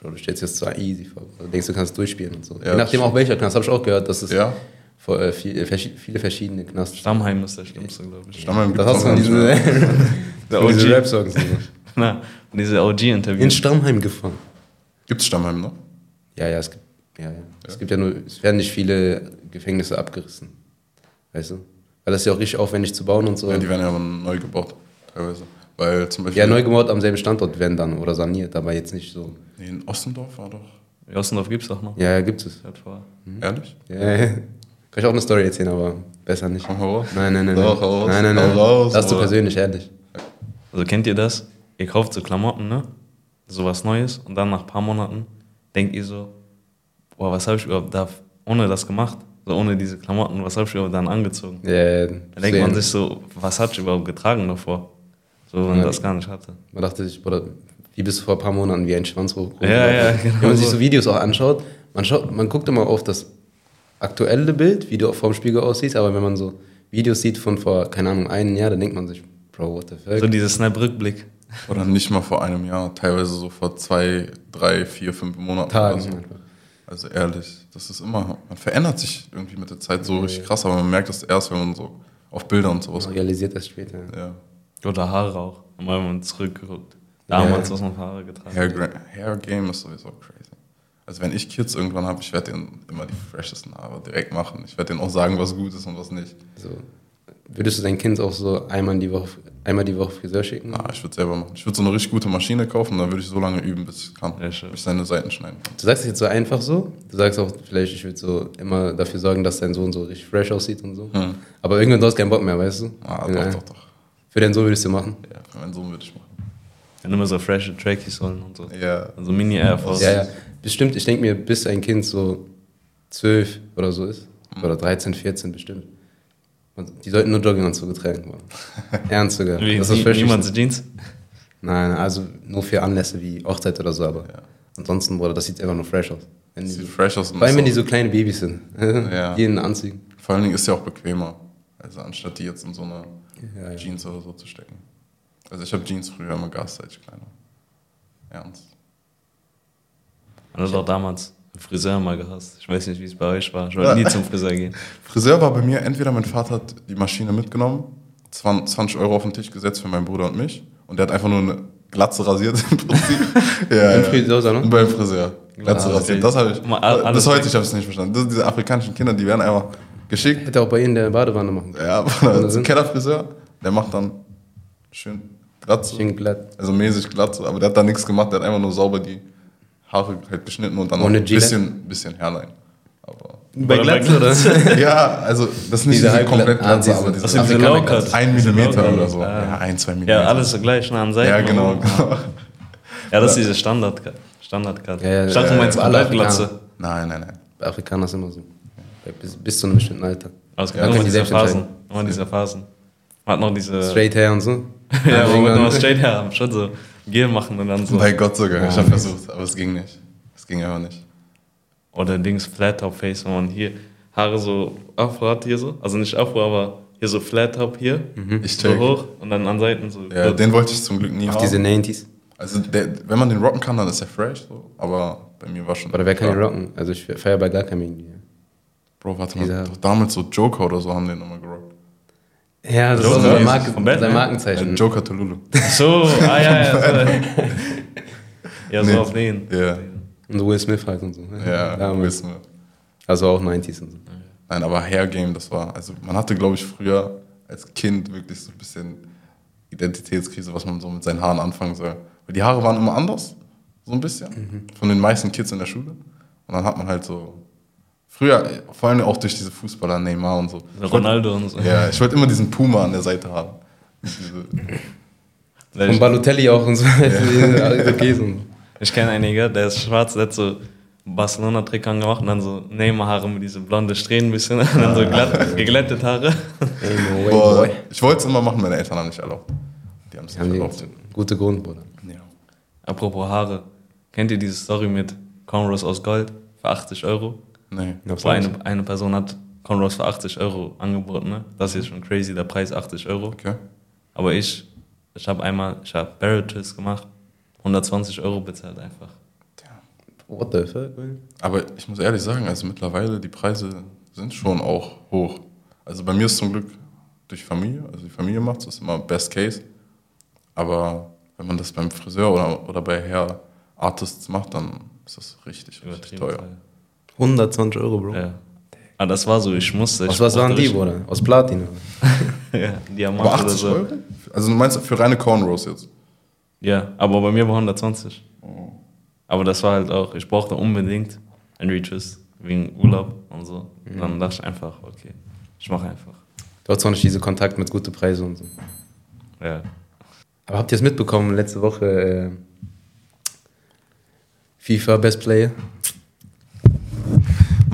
Bro, du stellst jetzt zwar easy vor. Du denkst, du kannst durchspielen und so. Ja, Je nachdem das auch welcher Knast, habe ich auch gehört, dass es Ja. vor, äh, viel, äh, viele verschiedene Knasts Stammheim ist der schlimmste, glaube ich. Stammheim Das gibt's hast du diesen OG. Rap-Songs. Na, diese OG-Interviews. In Stammheim gefahren. Gibt's Stammheim noch? Ja, ja, es gibt, ja, ja. es gibt ja nur, es werden nicht viele Gefängnisse abgerissen. Weißt du? Weil das ist ja auch richtig aufwendig zu bauen und so. Ja, Ja, die werden ja aber neu gebaut, teilweise. Weil zum Beispiel. neu gebaut am selben Standort werden dann oder saniert, aber jetzt nicht so. Nee, in Ossendorf war doch. Ossendorf gibt es doch noch. Ja, ja, gibt es. Vor. Ehrlich? Ja, ja. Kann ich auch eine Story erzählen, aber besser nicht. Komm, raus. Nein, nein, nein. Doch, raus. Nein, nein, nein. raus, das ist zu Bruder. persönlich, ehrlich. Also kennt ihr das? Ihr kauft so Klamotten, ne? So was Neues und dann nach ein paar Monaten denkt ihr so, boah, was habe ich überhaupt da ohne das gemacht? So ohne diese Klamotten, was habe ich überhaupt dann angezogen? Ja, Da denkt man sich so, was hat ich überhaupt getragen davor? So, wenn man Ja. das gar nicht hatte. Man dachte sich, Bruder, wie bist du vor ein paar Monaten wie ein Schwanz hoch? Ja, ja, genau Wenn man sich so. Videos auch anschaut, man, schaut, man guckt immer auf das aktuelle Bild, wie du vor dem Spiegel aussiehst, aber wenn man so Videos sieht von vor, keine Ahnung, einem Jahr, dann denkt man sich, Bro, what the fuck? So dieser Snap-Rückblick. Oder nicht mal vor einem Jahr, teilweise so vor zwei, drei, vier, fünf Monaten. Tagen oder so. Also ehrlich, das ist immer, man verändert sich irgendwie mit der Zeit so richtig krass, aber man merkt das erst, wenn man so auf Bilder und sowas Man realisiert das später. Ja. Oder Haare auch. Mal wenn man zurückgeguckt. Damals, Ja. was man Haare getragen Hair, hat. Hair Game ist sowieso crazy. Also wenn ich Kids irgendwann habe, ich werde denen immer die freshesten Haare direkt machen. Ich werde denen auch sagen, was gut ist und was nicht. So. Würdest du dein Kind auch so einmal die Woche, einmal die Woche Friseur schicken? Ah, ich würde selber machen. Ich würde so eine richtig gute Maschine kaufen, dann würde ich so lange üben, bis ich kann. Ja, schön. bis ich seine Seiten schneiden kann. Du sagst es jetzt so einfach so. Du sagst auch, vielleicht, ich würde so immer dafür sorgen, dass dein Sohn so richtig fresh aussieht und so. Hm. Aber irgendwann du hast keinen Bock mehr, weißt du? Ah, Ja. doch, doch, doch. Für deinen Sohn würdest du machen. Ja, für meinen Sohn würde ich machen. Wenn immer so freshe Trackies holen und so. Ja. Also Mini Air Force. Ja, ja. Bestimmt, ich denke mir, bis ein Kind so zwölf oder so ist, oder 13, 14 bestimmt. Und Die sollten nur Jogginganzüge tragen. Mann. Ernst sogar. Wie, Das ist nie, niemand Jeans? Nein, also nur für Anlässe wie Hochzeit oder so, aber Ja. ansonsten, Bruder, das sieht einfach nur fresh aus. Wenn Sieht so, fresh aus. vor allem, wenn die so kleine Babys sind. Ja. Die in Anzügen. Vor allen Dingen ist ja auch bequemer. Also anstatt die jetzt in so eine Ja, ja. Jeans oder so zu stecken. Also ich habe Jeans früher immer gehasst, als ich kleiner. war. Ernst. Man hat auch damals einen Friseur mal gehasst. Ich weiß nicht, wie es bei euch war. Ich wollte Ja. nie zum Friseur gehen. Friseur war bei mir, entweder mein Vater hat die Maschine mitgenommen, 20 20 Euro auf den Tisch gesetzt für meinen Bruder und mich und der hat einfach nur eine Glatze rasiert im Prinzip. ja, Im ja. Friseur, ne? Beim Friseur. Glatze Ah, rasiert. Das habe ich. Alles bis heute ich habe es nicht verstanden. Das diese afrikanischen Kinder, die werden einfach geschickt. Hätte auch bei Ihnen der Badewanne machen können. Ja, aber das ist ein Kellerfriseur, der macht dann schön Glatze. Schön glatt. Also mäßig Glatze, aber der hat da nichts gemacht, der hat einfach nur sauber die Haare halt geschnitten und dann noch Ohne ein Gillette? bisschen, bisschen Hairline. Aber Bei Glatze, oder? ja, also das ist nicht Diese diese, komplett ah, Glatze, diese- aber Das diese sind diese Low-Cuts. ein Millimeter Low-Cut. oder so. Ah. Ja, ein, zwei Millimeter. Ja, alles so gleich, ne, an Seiten. Ja, genau, genau. Ja, das ist diese Standard-Cut. Standard-Cut. Ja, ja, dachte, ja, du meinst ja. Afrikaner. Nein, nein, nein. Bei Afrikanern ist immer so. Bis, bis zu einem bestimmten Alter. Aber es Ja, immer können die diese selbst Phasen. entscheiden. Immer diese Phasen. Man hat noch diese... Straight hair und so. Ja, wo wir irgendwann- noch straight her haben. Schon so Gel machen und dann so... Bei Gott sogar. Ich habe versucht, aber es ging nicht. Es ging einfach nicht. Oder Dings Flat Top Face, wenn man hier Haare so Afro hat hier so. Also nicht Afro, aber hier so Flat Top hier. Ich So check. hoch und dann an Seiten so. Ja, kurz. den wollte ich zum Glück nie Auf haben. diese 90s. also der, wenn man den rocken kann, dann ist er fresh, so. aber bei mir war schon... Oder wer kann den rocken? Also ich feiere bei gar keinem irgendwie. Bro, warte mal, doch damals so Joker oder so haben den immer gerockt. Ja, das Joker ist so sein, ist Marke, von Batman. sein Äh, Markenzeichen. Joker Tululu. So, ah ja, ja. So. ja, so Nee. auf den. Ja, Und Will Smith halt und so. ja, Damals. wissen wir. Also auch 90s und so. Nein, aber Hair Game, das war, also man hatte, glaube ich, früher als Kind wirklich so ein bisschen Identitätskrise, was man so mit seinen Haaren anfangen soll. Weil die Haare waren immer anders, so ein bisschen, Mhm. von den meisten Kids in der Schule. Und dann hat man halt so, früher, vor allem auch durch diese Fußballer, Neymar und so. Ronaldo und so. Ja, ich wollte immer diesen Puma an der Seite haben. Von Balotelli auch und so. Und so. Ich kenne einige, der ist schwarz, der hat so Barcelona-Trick angemacht und dann so Neymar-Haare mit diese blonde Strähnen ein bisschen und dann so glatt, geglättet Haare. Hey, boah, boy. ich wollte es immer machen, meine Eltern haben nicht erlaubt. Die haben es nicht erlaubt. gute Grund, Bruder. Ja. Apropos Haare. Kennt ihr diese Story mit Cornrows aus Gold für 80 Euro? Nee. Wo eine, eine Person hat Cornrows für 80 Euro angeboten. Ne? Das ist schon crazy, der Preis 80 Euro. Okay. Aber ich, ich habe einmal, ich habe Barrel Twist gemacht, 120 Euro bezahlt einfach. What the fuck, man? Aber ich muss ehrlich sagen, also mittlerweile die Preise sind schon auch hoch. Also bei mir ist zum Glück durch Familie, also die Familie macht es, ist immer Best Case. Aber wenn man das beim Friseur oder, oder bei Hair Artists macht, dann ist das richtig, richtig teuer. teuer. 120 Euro, Bro. Ja. Aber das war so, ich musste. Aus ich was waren die, Bruder? Aus Platin? oder? ja, Diamant Aber oder 80 so. Euro? Also du meinst für reine Cornrows jetzt? Ja, aber bei mir war 120. Oh. Aber das war halt auch, ich brauchte unbedingt ein Retwist. wegen Urlaub und so. Und dann dachte ich einfach, okay, ich mache einfach. Du hast auch nicht diese Kontakt mit guten Preisen und so. Ja. Aber habt ihr es mitbekommen, letzte Woche äh, FIFA Best Player?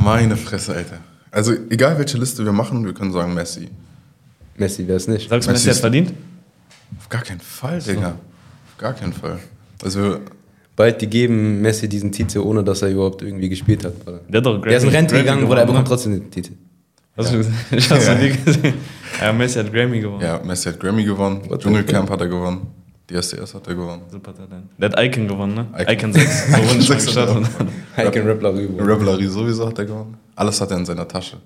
Meine Fresse, Alter. Also, egal welche Liste wir machen, wir können sagen Messi. Messi wäre es nicht. Sagst du, Messi Messi hat ist- verdient? Auf gar keinen Fall, Digga. Auf gar keinen Fall. Also, Bald die geben Messi diesen Titel, ohne dass er überhaupt irgendwie gespielt hat. Bruder. Der hat doch Der ist in Grammy- Rente Grammy gegangen, Bruder, er gewonnen, bekommt trotzdem den Titel. Hast du gesehen? Ich hab's Ja. nie gesehen. Ja, Messi hat Grammy gewonnen. ja, Messi hat Grammy gewonnen, What Dschungelcamp hat er gewonnen, DSDS hat er gewonnen. Super Talent. Der hat Icon gewonnen, ne? Icon. Icon, 6. So Icon wurden schon 6 gestartet. Icon Rappler rüber. Revelry sowieso hat er gewonnen. Alles hat er in seiner Tasche.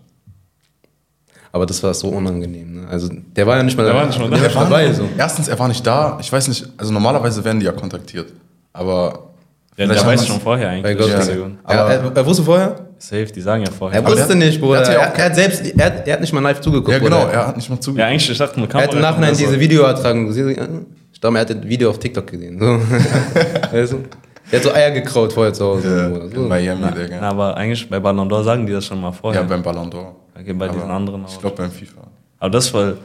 Aber das war so unangenehm. Ne? Also der war ja nicht mal, Der war nicht mal da. der war war dabei. So. Erstens, er war nicht da. Ich weiß nicht, also normalerweise werden die ja kontaktiert. Aber. Vielleicht der weiß schon vorher eigentlich. Gott, ja. er er, Aber- er, er wusste vorher? Safe, die sagen ja vorher. Er wusste nicht, Bruder. der hat ja auch er, er, hat selbst, er, hat, er hat nicht mal live zugeguckt. Ja, genau, Bruder. er hat nicht mal Ja, zugehört. eigentlich, ich dachte, eine Er Kamera. hat im Nachhinein diese Videoertragung gesehen. Ja, Ich glaube, er hat das Video auf TikTok gesehen. So. weißt du? Er hat so Eier gekraut vorher zu Hause. Ja, in So. Miami, Na, Digga. na, aber eigentlich bei Ballon d'Or sagen die das schon mal vorher. Ja, beim Ballon d'Or. Okay, bei diesen Aber anderen Ich auch. glaube beim FIFA. Aber das, weil,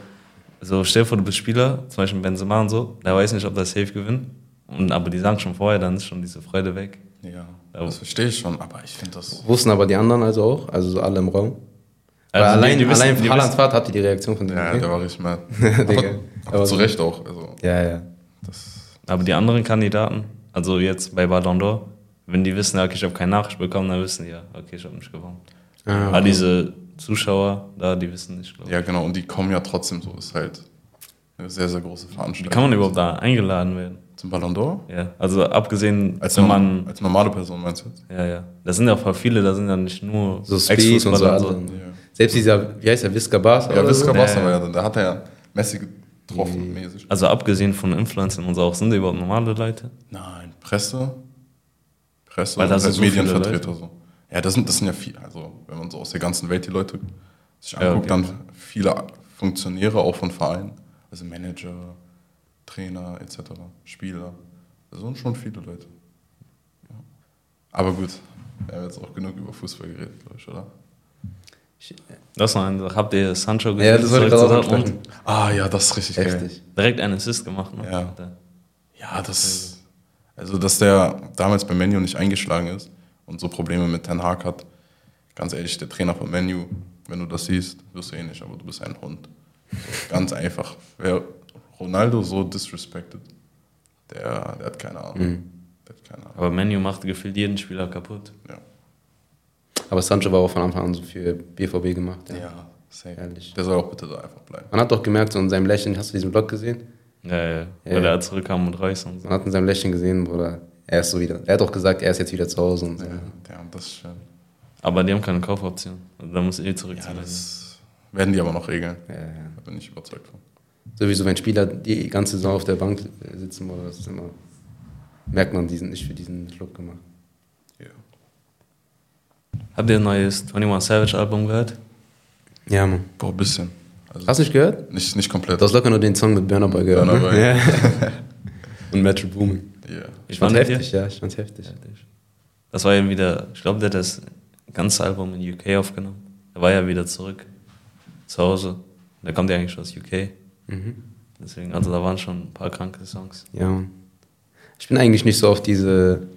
so stell dir vor, du bist Spieler, zum Beispiel Benzema und so, der weiß nicht, ob der safe gewinnt. Und, aber die sagen schon vorher, dann ist schon diese Freude weg. Ja, Aber- das verstehe ich schon, aber ich finde das. Wussten aber die anderen also auch, also so alle im Raum. Also die- allein, die wissen- allein die Haalands wissen- Vater hat die Reaktion von dem. Ja, der war richtig mad. Digga. aber, aber Aber zu Recht auch. Also, ja, ja. das, Aber die anderen Kandidaten, also jetzt bei Ballon d'Or, wenn die wissen, okay, ich habe keine Nachricht bekommen, dann wissen die ja, okay, ich habe nicht gewonnen. Ah, Aber diese Zuschauer da, die wissen nicht, glaube ich. ja, genau. Und die kommen ja trotzdem so. Ist halt eine sehr, sehr große Wie Veranstaltung. kann man überhaupt da eingeladen werden? Zum Ballon d'Or? Ja, also abgesehen, Als, wenn man, als normale Person meinst du jetzt? ja, ja, das sind ja voll viele, da sind ja nicht nur So Speed und so. Ex-Fußballer so. Selbst dieser, wie heißt der, Visca Barca? Ja, Visca so? Barca Ja, war ja. ja, da hat er ja Messi getroffen, mäßig. Also abgesehen von Influencern und so auch, sind die überhaupt normale Leute? Nein, Presse. Presse Weil und sind halt so Medienvertreter so. Ja, das sind, das sind ja viele. Also, wenn man so aus der ganzen Welt die Leute sich Ja, anguckt, okay. dann viele Funktionäre auch von Vereinen. Also Manager, Trainer etc., Spieler. Das sind schon viele Leute. Ja. Aber gut, wir haben jetzt auch genug über Fußball geredet, glaube ich, oder? Das ist noch eine Sache. Habt ihr Sancho Ja, das wollte ich gerade auch. Dortmund? Ah ja, das ist richtig geil. Heftig. Direkt einen Assist gemacht, ne? Ja. Ja, das. Also, dass der damals bei Menu nicht eingeschlagen ist und so Probleme mit Ten Hag hat. Ganz ehrlich, der Trainer von Menu, wenn du das siehst, wirst du eh nicht, aber du bist ein Hund. Ganz einfach. Wer Ronaldo so disrespected, der, der hat keine Ahnung. Der hat keine Ahnung. Aber Menu macht gefühlt jeden Spieler kaputt. Ja, Aber Sancho war auch von Anfang an so für BVB gemacht. Ja. ja safe. Ehrlich. Der soll auch bitte da einfach bleiben. Man hat doch gemerkt, so in seinem Lächeln, hast du diesen Vlog gesehen? Ja, ja, ja. Ja. Weil er zurückkam und Reus und so. Man hat in seinem Lächeln gesehen, Bruder, er ist so wieder. Er hat auch gesagt, er ist jetzt wieder zu Hause und so. Ja, ja das ist schön. Aber die haben keine Kaufoption. Also da muss eh zurück Ja, das werden die aber noch regeln. Ja, ja. Da bin ich überzeugt von. Sowieso, wenn Spieler die ganze Saison auf der Bank sitzen, oder das ist immer, merkt man, die sind nicht für diesen Club gemacht. Habt ihr ein neues 21 Savage Album gehört? Ja, Mann. Boah, ein bisschen. Also Hast du nicht gehört? nicht, nicht komplett. Du hast locker nur den Song mit Burner Boy gehört. Burna Ne? Boy. Ja. und Metro Boomin. ja. Ich fand heftig, ja, ich fand's heftig. Das war ja wieder, ich glaube, der hat das ganze Album in UK aufgenommen. Er war ja wieder zurück zu Hause. Der kommt ja eigentlich aus UK. Mhm. Deswegen, also da waren schon ein paar kranke Songs. Ja, Mann. Ich bin eigentlich nicht so auf diese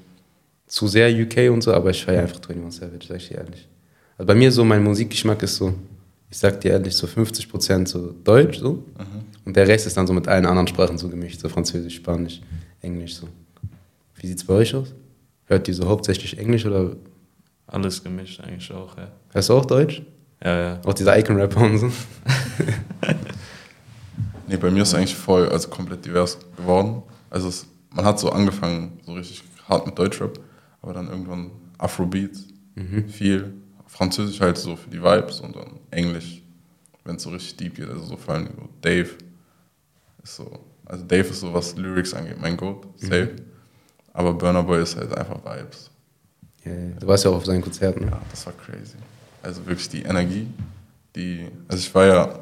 zu sehr UK und so, aber ich feiere einfach 21 Savage, sag ich dir ehrlich. Also bei mir so, mein Musikgeschmack ist so, ich sag dir ehrlich, so 50% so Deutsch so. Und der Rest ist dann so mit allen anderen Sprachen so gemischt, so Französisch, Spanisch, Englisch so. Wie sieht's bei euch aus? Hört ihr so hauptsächlich Englisch oder Alles gemischt eigentlich auch, ja. hörst du auch Deutsch? Ja, ja. Auch diese Icon-Rapper und so? Nee, bei mir ist es eigentlich voll, also komplett divers geworden. Also es, man hat so angefangen, so richtig hart mit Deutschrap, aber dann irgendwann Afrobeats, viel, Französisch halt so für die Vibes und dann Englisch, wenn es so richtig deep geht, also so vor allem Dave ist so, also Dave ist so, was Lyrics angeht, mein Goat, safe. Aber Burner Boy ist halt einfach Vibes. Ja. du warst ja auch auf seinen Konzerten. Ne? Ja, das war crazy. Also wirklich die Energie, die. Also ich war ja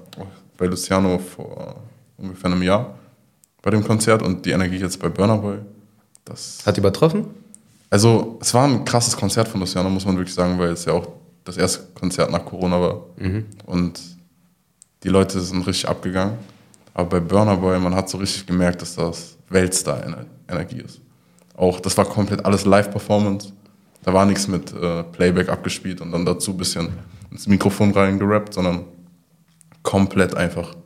bei Luciano vor ungefähr einem Jahr bei dem Konzert und die Energie jetzt bei Burner Boy. Das Hat übertroffen? Also es war ein krasses Konzert von Luciano, muss man wirklich sagen, weil es ja auch das erste Konzert nach Corona war. Und die Leute sind richtig abgegangen. Aber bei Burner Boy, man hat so richtig gemerkt, dass das Weltstar-Energie ist. Auch das war komplett alles Live-Performance. Da war nichts mit äh, Playback abgespielt und dann dazu ein bisschen ins Mikrofon reingerappt, sondern komplett einfach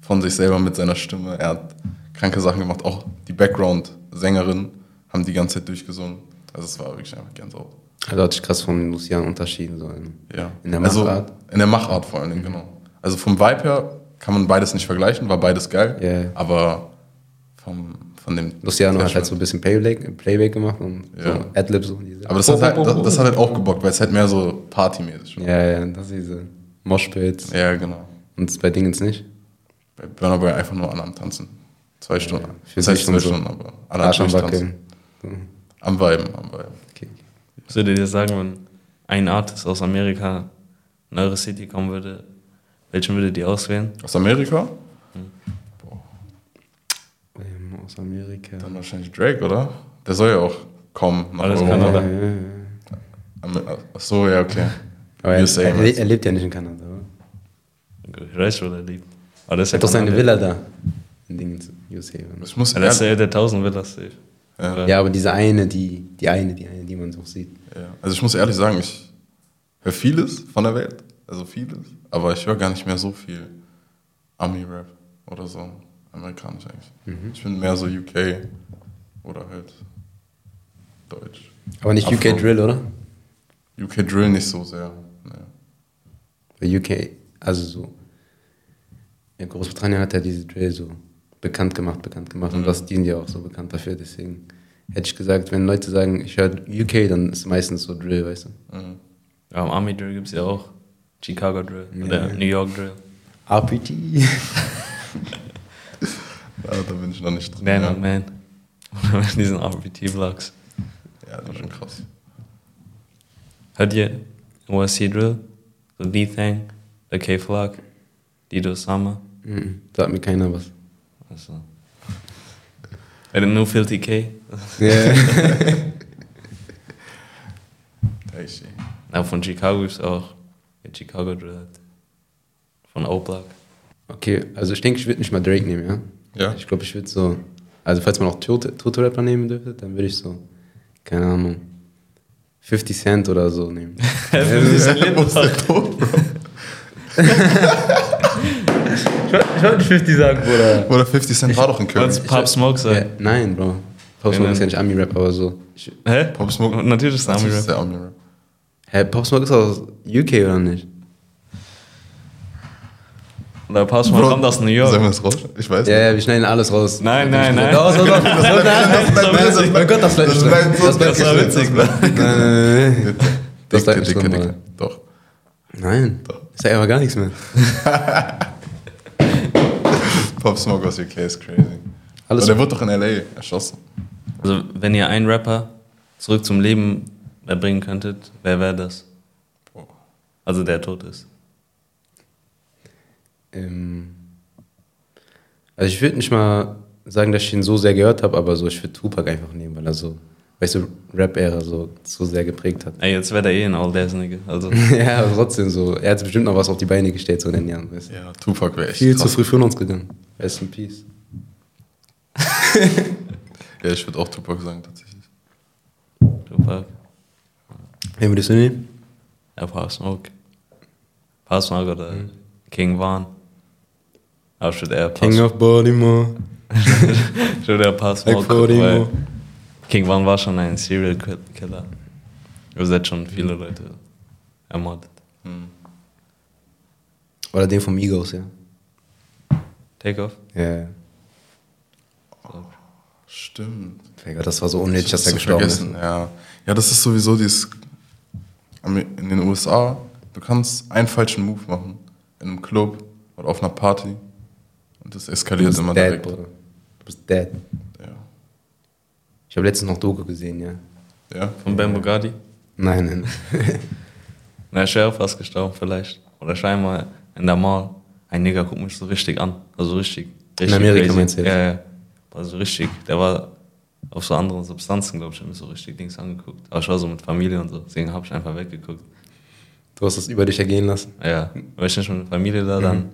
von sich selber mit seiner Stimme. Er hat kranke Sachen gemacht. Auch die Background-Sängerinnen haben die ganze Zeit durchgesungen. Also es war wirklich einfach Gänsehaut. Also hat sich krass von Lucian unterschieden. So in, Ja. in der also, Machart. In der Machart vor allen Dingen, genau. Also vom Vibe her kann man beides nicht vergleichen, war beides geil. Ja, ja. Aber vom, von dem. Luciano hat halt so ein bisschen Playback, Playback gemacht und Ja. so Adlibs und diese. Aber das hat, halt, das, das hat halt auch gebockt, weil es halt mehr so partymäßig war. Ja, ja, das ist diese Moshpits. Ja, genau. Und bei Dingens nicht. Bei Burner Boy einfach nur an am Tanzen. Zwei Stunden. für das heißt zwei und so. Stunden, aber an am Tanzen. So, Am Viben, am Viben. okay. Was würdet ihr sagen, wenn ein Artist aus Amerika in eure City kommen würde? Welchen würdet ihr auswählen? Aus Amerika? Ähm, aus Amerika. Dann wahrscheinlich Drake, oder? Der soll ja auch kommen nach Alles Europa. Kanada. Ja. Am- Ach so, ja, okay. Aber er, USA, er, du? er lebt ja nicht in Kanada, oder? Ich weiß, wo der liegt. Aber das ist Er hat doch seine. Villa da. In Dingens, USA. Ich muss Ja, das ist ja der 1000 Villas safe. Ja. Ja, aber diese eine, die, die eine, die eine, die man so sieht. Ja. Also ich muss ehrlich sagen, ich höre vieles von der Welt, also vieles, aber ich höre gar nicht mehr so viel Ami-Rap oder so, amerikanisch eigentlich. Ich bin mehr so UK oder halt Deutsch. Aber nicht UK Afro. Drill, oder? UK Drill nicht so sehr. Nee. UK, also so. In Großbritannien hat er diese Drill so bekannt gemacht, bekannt gemacht. Und das dient ja auch so bekannt dafür. Deswegen hätte ich gesagt, wenn Leute sagen, ich höre UK, dann ist meistens so Drill, weißt du? Mhm. Ja, Army Drill gibt es ja auch Chicago Drill oder New York Drill. RPT. Ja, da bin ich noch nicht drin. Man ja. on Man. Oder diesen RBT-Vlogs. ja, das ist schon krass. Hört ihr OSC Drill? So D-Thang, der K-Vlog, Dido Summer. Mhm. Sagt mir keiner was. Also. Bei den No Filthy K. Ey. Ja, von Chicago es auch der Chicago halt. Von O-Block. okay, also ich denke, ich würde nicht mal Drake nehmen, ja? Ja? Ich glaube, ich würde so, also falls man auch Tote Tote Rapper nehmen dürfte, dann würde ich so, keine Ahnung, 50 Cent oder so nehmen. Wo ist der Tod, Bro? Ich wollte nicht 50 sagen, Bruder. Oder 50 Cent war doch in Köln. Wollt's Pop Smoke Ja, sein? nein, Bro. Pop Smoke ist ja nicht Ami-Rap, aber so. Ich, Hä? Pop Smoke? Natürlich ist der Army Das Rap. ist der Ami-Rap. hä, Pop Smoke ist aus UK oder nicht? Oder Pop Smoke Bro, kommt aus New Sagen York. wir das raus? Ich weiß Ja, ja, wir schneiden alles raus. Nein, nein, nein. Doch, doch, doch. Mein Gott, das bleibt nicht drin. Das war witzig, ne? Nein, nein, nein. Das bleibt nicht drin. Doch. Nein. Doch. Ich sag einfach gar nichts mehr. Pop Smoke aus UK ist crazy. Alles- Aber der wird doch in L.A. erschossen. Also, wenn ihr einen Rapper zurück zum Leben erbringen könntet, wer wäre das? Also, der tot ist. Ähm, also ich würde nicht mal sagen, dass ich ihn so sehr gehört habe, aber so, ich würde Tupac einfach nehmen, weil er so, weißt du, Rap-Ära so, so sehr geprägt hat. Ey, jetzt wäre der eh ein All Days Nigga. Also, ja, aber trotzdem so. Er hat bestimmt noch was auf die Beine gestellt, so in den Jahren. Weißt du? Ja, Tupac wäre echt Viel zu früh von uns gegangen. Rest in Peace. Ja, ich würde auch Tupac sagen, tatsächlich. Tupac. Wen würdest du nehmen? Ja, Pop Smoke. Pop Smoke oder King Von. Aber ich würde eher Pop King of Baltimore. Ich würde eher Pop Smoke Like gucken, weil Baltimore. King Von war schon ein Serial Kill- Killer. Also, er hat schon viele Leute ermordet. Oder den von Migos, ja. Take off? Ja, ja. Stimmt. Digga, Das war so unnötig, dass Das er gestorben ist. vergessen, Ja. ja, das ist sowieso dieses. In den USA, du kannst einen falschen Move machen. In einem Club oder auf einer Party. Und das eskaliert immer dead, direkt. Bruder. Du bist dead. Ich habe letztens noch Doku gesehen, ja. ja. Von Ben Bugatti? Nein, nein. Na, Sheriff fast gestorben vielleicht. Oder scheinbar in der Mall. Ein Nigger guckt mich so richtig an. Also richtig. richtig Amerika crazy. meinst du jetzt? Ja, ja. Also richtig. Der war auf so anderen Substanzen, glaube ich, hat mich so richtig Dings angeguckt. Aber ich war so mit Familie und so. Deswegen habe ich einfach weggeguckt. Du hast das über dich ergehen lassen. Ja, war ich nicht mit der Familie da, dann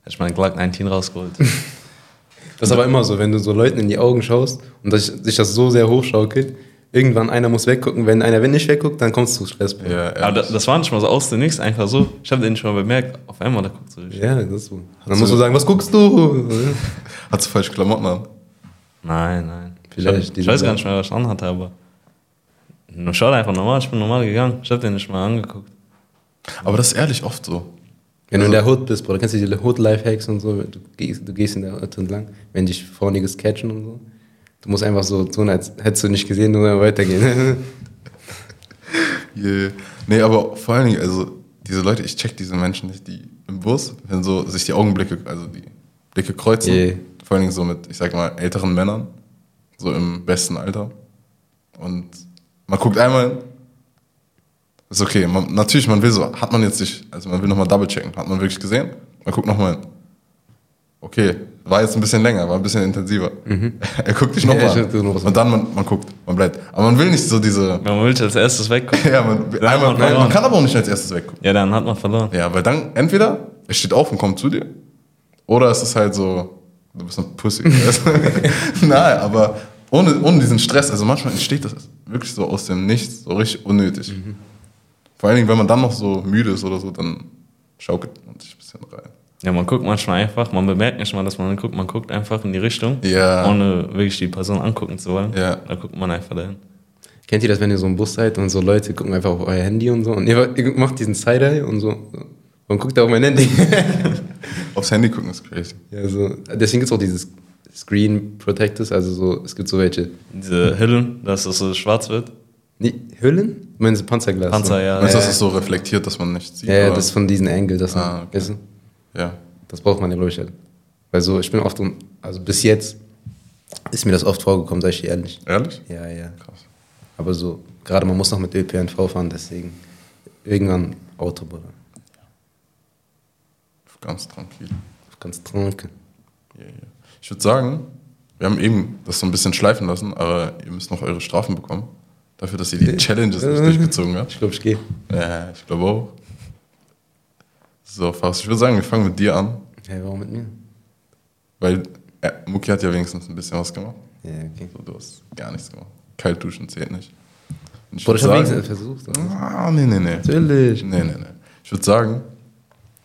hätte ich meinen Glock 19 rausgeholt. Das ist aber immer so, wenn du so Leuten in die Augen schaust und das, sich das so sehr hochschaukelt, irgendwann einer muss weggucken. Wenn einer nicht wegguckt, dann kommst du zu Stress. Bro. Ja, Aber das, das war nicht mal so aus dem Nichts, einfach so. Ich habe den nicht mal bemerkt. Auf einmal, da guckt so. Ja, das ist so. Dann musst du sagen, was guckst du? Hast du falsche Klamotten an? Nein, nein. Vielleicht ich, hab, ich diese- weiß gar nicht mehr, was ich anhatte, aber. Nur schaut einfach normal, ich bin normal gegangen. Ich habe den nicht mal angeguckt. Aber das ist ehrlich oft so. Wenn du in der Hood bist, dann kennst du die Hood-Lifehacks und so. Du gehst, du gehst in der Hood entlang, wenn dich Vorniges catchen und so. Du musst einfach so tun, als hättest du nicht gesehen, nur weitergehen. Yeah. Nee, aber vor allen Dingen, also diese Leute, ich check diese Menschen nicht, die im Bus, wenn so sich die Augenblicke, also die Blicke kreuzen, Yeah. vor allen Dingen so mit, ich sag mal, älteren Männern, so im besten Alter. Und man guckt einmal ist okay. Man, natürlich, man will so, hat man jetzt nicht, also man will nochmal double checken, hat man wirklich gesehen? Man guckt nochmal hin. Okay, war jetzt ein bisschen länger, war ein bisschen intensiver. er guckt dich Ja, nochmal hab noch Und dann, man, man guckt, man bleibt. Aber man will nicht so diese, Man will als erstes weggucken. ja, man, einmal, man man kann aber auch nicht als erstes weggucken. Ja, dann hat man verloren. Ja, weil dann entweder er steht auf und kommt zu dir, oder es ist halt so, du bist ein Pussy. Nein, aber ohne, ohne diesen Stress, also manchmal entsteht das wirklich so aus dem Nichts, so richtig unnötig. Vor allen Dingen, wenn man dann noch so müde ist oder so, dann schaukelt man sich ein bisschen rein. Ja, man guckt manchmal einfach, man bemerkt nicht mal, dass man guckt, man guckt einfach in die Richtung, Ja. ohne wirklich die Person angucken zu wollen. Ja. Da guckt man einfach dahin. Kennt ihr das, wenn ihr so im Bus seid und so Leute gucken einfach auf euer Handy und so und ihr, ihr macht diesen Side-Eye und so und guckt auf mein Handy. Aufs Handy gucken ist crazy. ja, so. Deswegen gibt es auch dieses Screen Protectors, also so, es gibt so welche. Diese Hüllen, dass es so schwarz wird. Nee, Hüllen? Meinst du Panzerglas? Panzer, ne? ja. Meinst du, ja, dass es so reflektiert, dass man nicht sieht? Ja, das ist von diesen Angle, das, Ah, okay. weißt du? ja. das braucht man ja, glaube ich, halt. Weil so, ich bin oft, um, also bis jetzt ist mir das oft vorgekommen, sag ich dir ehrlich. Ehrlich? Ja, ja. Krass. Aber so, gerade man muss noch mit ÖPNV fahren, deswegen irgendwann Auto, Bruder. Ganz tranquil. Ganz tranquil. Ja, ja. Ich würde sagen, wir haben eben das so ein bisschen schleifen lassen, aber ihr müsst noch eure Strafen bekommen. Dafür, dass ihr die Challenges nicht durchgezogen habt. Ich glaube, ich gehe. Ja, ich glaube auch. So, Faust, ich würde sagen, wir fangen mit dir an, Hey, warum mit mir? weil äh, Muki hat ja wenigstens ein bisschen was gemacht. Ja, okay. So, du hast gar nichts gemacht. Kalt duschen zählt nicht. Und ich Bruder, ich habe wenigstens versucht. Oder? Ah, nee, nee, nee. Natürlich. Nee, nee, nee. Ich würde sagen,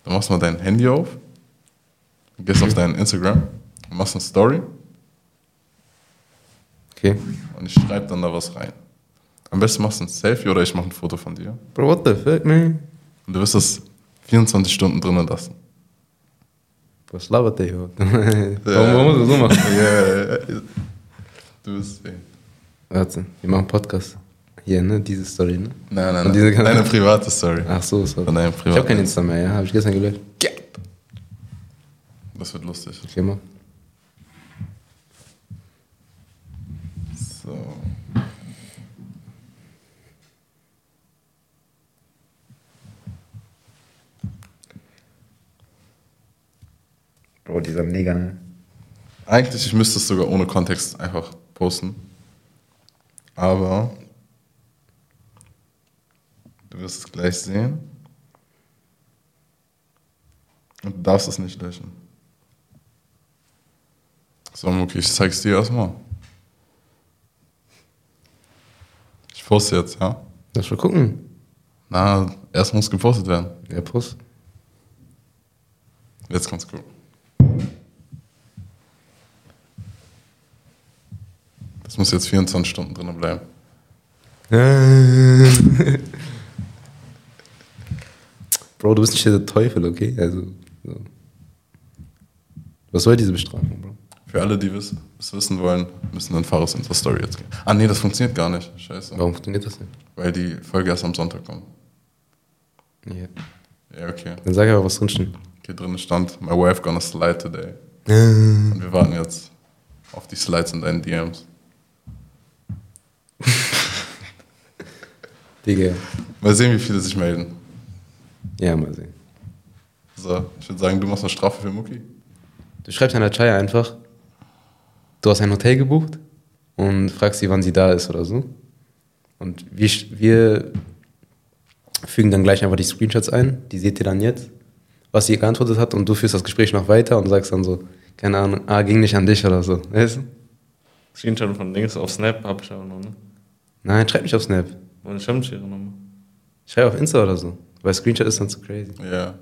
du machst mal dein Handy auf, gehst auf dein Instagram, machst eine Story Okay. und ich schreibe dann da was rein. Am besten machst du ein Selfie oder ich mache ein Foto von dir. Bro, what the fuck, man? Und du wirst das 24 Stunden drinnen lassen. Was labert der hier? warum, muss er so machen? Ja. Du wirst sehen. Warte, wir machen Podcast. Hier, ne? Diese Story, ne? Nein, nein, nein. Deine private Story. Ach so, sorry. Von deinem Ich privaten. habe kein Insta mehr, ja? Habe ich gestern gelöscht. Das wird lustig. Okay, mach. So. Dieser Neger, ne? Eigentlich, ich müsste es sogar ohne Kontext einfach posten. Aber du wirst es gleich sehen. Und du darfst es nicht löschen. So, Muki, ich zeig's dir erstmal. Ich poste jetzt, ja? Lass mal gucken. Na, erst muss gepostet werden. Ja, Post. Jetzt kannst du Das muss jetzt 24 Stunden drin bleiben. Bro, du bist nicht der Teufel, okay? Also, so. Was soll diese Bestrafung, Bro? Für alle, die es wissen wollen, müssen dann Fares in Story jetzt gehen. Ah, nee, das funktioniert gar nicht. Scheiße. Warum funktioniert das nicht? Weil die Folge erst am Sonntag kommt. Ja. Ja, okay. Dann sag einfach, was drinsteht. Hier drin stand, my wife gonna slide today. Und wir warten jetzt auf die Slides in deinen DMs. Digga. Mal sehen, wie viele sich melden. Ja, mal sehen. So, ich würde sagen, du machst eine Strafe für Muki. Du schreibst einer Chaya einfach, du hast ein Hotel gebucht und fragst sie, wann sie da ist oder so. Und wir, wir fügen dann gleich einfach die Screenshots ein, die seht ihr dann jetzt, was sie geantwortet hat und du führst das Gespräch noch weiter und sagst dann so, keine Ahnung, ah, ging nicht an dich oder so. Weißt du? Screenshot von Dings auf Snap hab ich aber noch, ne? Nein, schreib nicht auf Snap. Und Schirmschere nochmal. Schreib auf Insta oder so. Weil Screenshot ist dann zu crazy. Ja.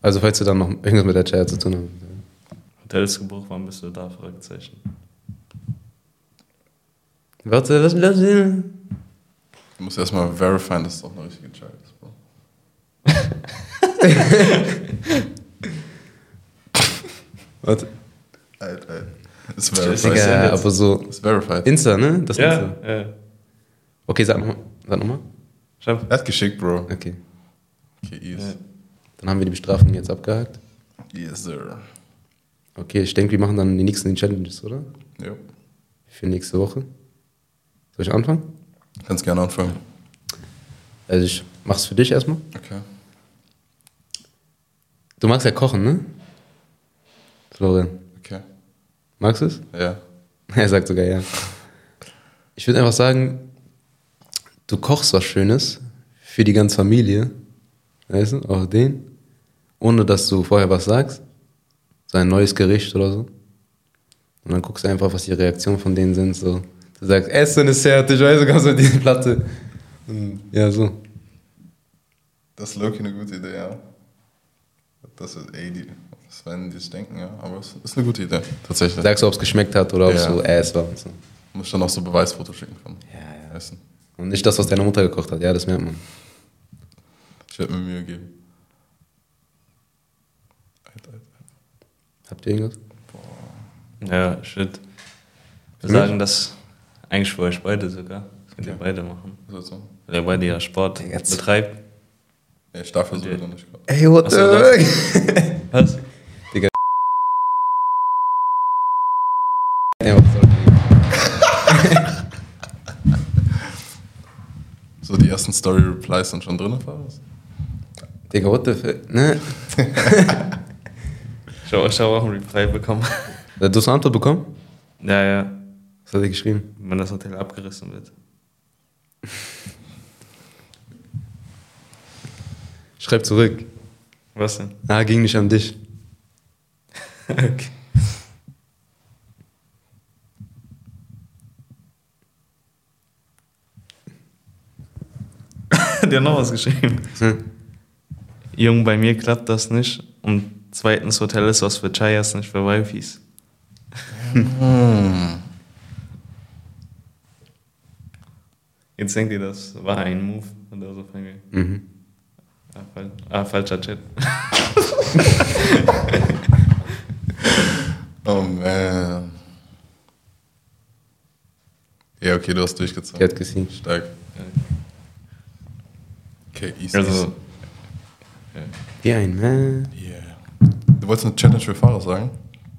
Also falls du dann noch irgendwas mit der Chat zu tun hast. Hotelsgebuch, wann bist du da? Fragezeichen. Warte, lass, lass Du musst erstmal verifieren, dass es auch eine richtige Child ist, Bro. Warte. Alt, alt. Ist verified. Digga, aber so. Ist verified. Insta, ne? Das Ja, Insta. ja. Okay, sag nochmal. Sag nochmal. Schreib. Er hat geschickt, Bro. Okay. Okay, easy. Ja. Dann haben wir die Bestrafung jetzt abgehakt. Yes, sir. Okay, ich denke, wir machen dann die nächsten Challenges, oder? Jo. Für nächste Woche. Soll ich anfangen? Kannst gerne anfangen. Also ich mach's für dich erstmal. Okay. Du magst ja kochen, ne? Florian. Magst du es? Ja. Er sagt sogar ja. Ich würde einfach sagen, du kochst was Schönes für die ganze Familie. Weißt du, auch den. Ohne dass du vorher was sagst. So ein neues Gericht oder so. Und dann guckst du einfach, was die Reaktionen von denen sind. So. Du sagst, Essen ist fertig, weißt du, kommst mit diese Platte. Und ja, so. Das ist Loki eine gute Idee, ja. Das ist, die, das werden die sich denken, ja. Aber es ist eine gute Idee, tatsächlich. Sagst du, ob es geschmeckt hat oder ob es Ja. so Ass war und so. Muss dann auch so Beweisfotos schicken von Ja, ja. Essen. Und nicht das, was deine Mutter gekocht hat. Ja, das merkt man. Ich werde mir Mühe geben. Habt ihr irgendwas? Ja, shit. Wir sagen das eigentlich für euch beide sogar. Das könnt ihr Okay. beide machen. Ist so? Weil ihr beide ja Sport Jetzt. betreibt. Ja, ich darf ja sowieso nicht. Ey, what so, Was? Ja, sorry. So, die ersten Story-Replies sind schon drin, Fares? Digga, what the fuck? Ne? Ich habe hab auch ein Reply bekommen. Du hast eine Antwort bekommen? ja, ja. Was hat er geschrieben? Wenn das Hotel abgerissen wird. Schreib zurück. Was denn? Ah, ging nicht an dich. okay. Die hat noch was geschrieben. Hm? Jung, bei mir klappt das nicht. Und zweitens, Hotel ist was für Chayas, nicht für Wifis. Jetzt denkt ihr, das war ein Move oder so. Mhm. Ah, fal ah, falscher Chat. Oh, man. Ja, okay, du hast durchgezogen. Die hat gesehen. Stark. Okay, easy. Also, Wie ein Man. Yeah. Du wolltest eine Challenge für Fahrer sagen?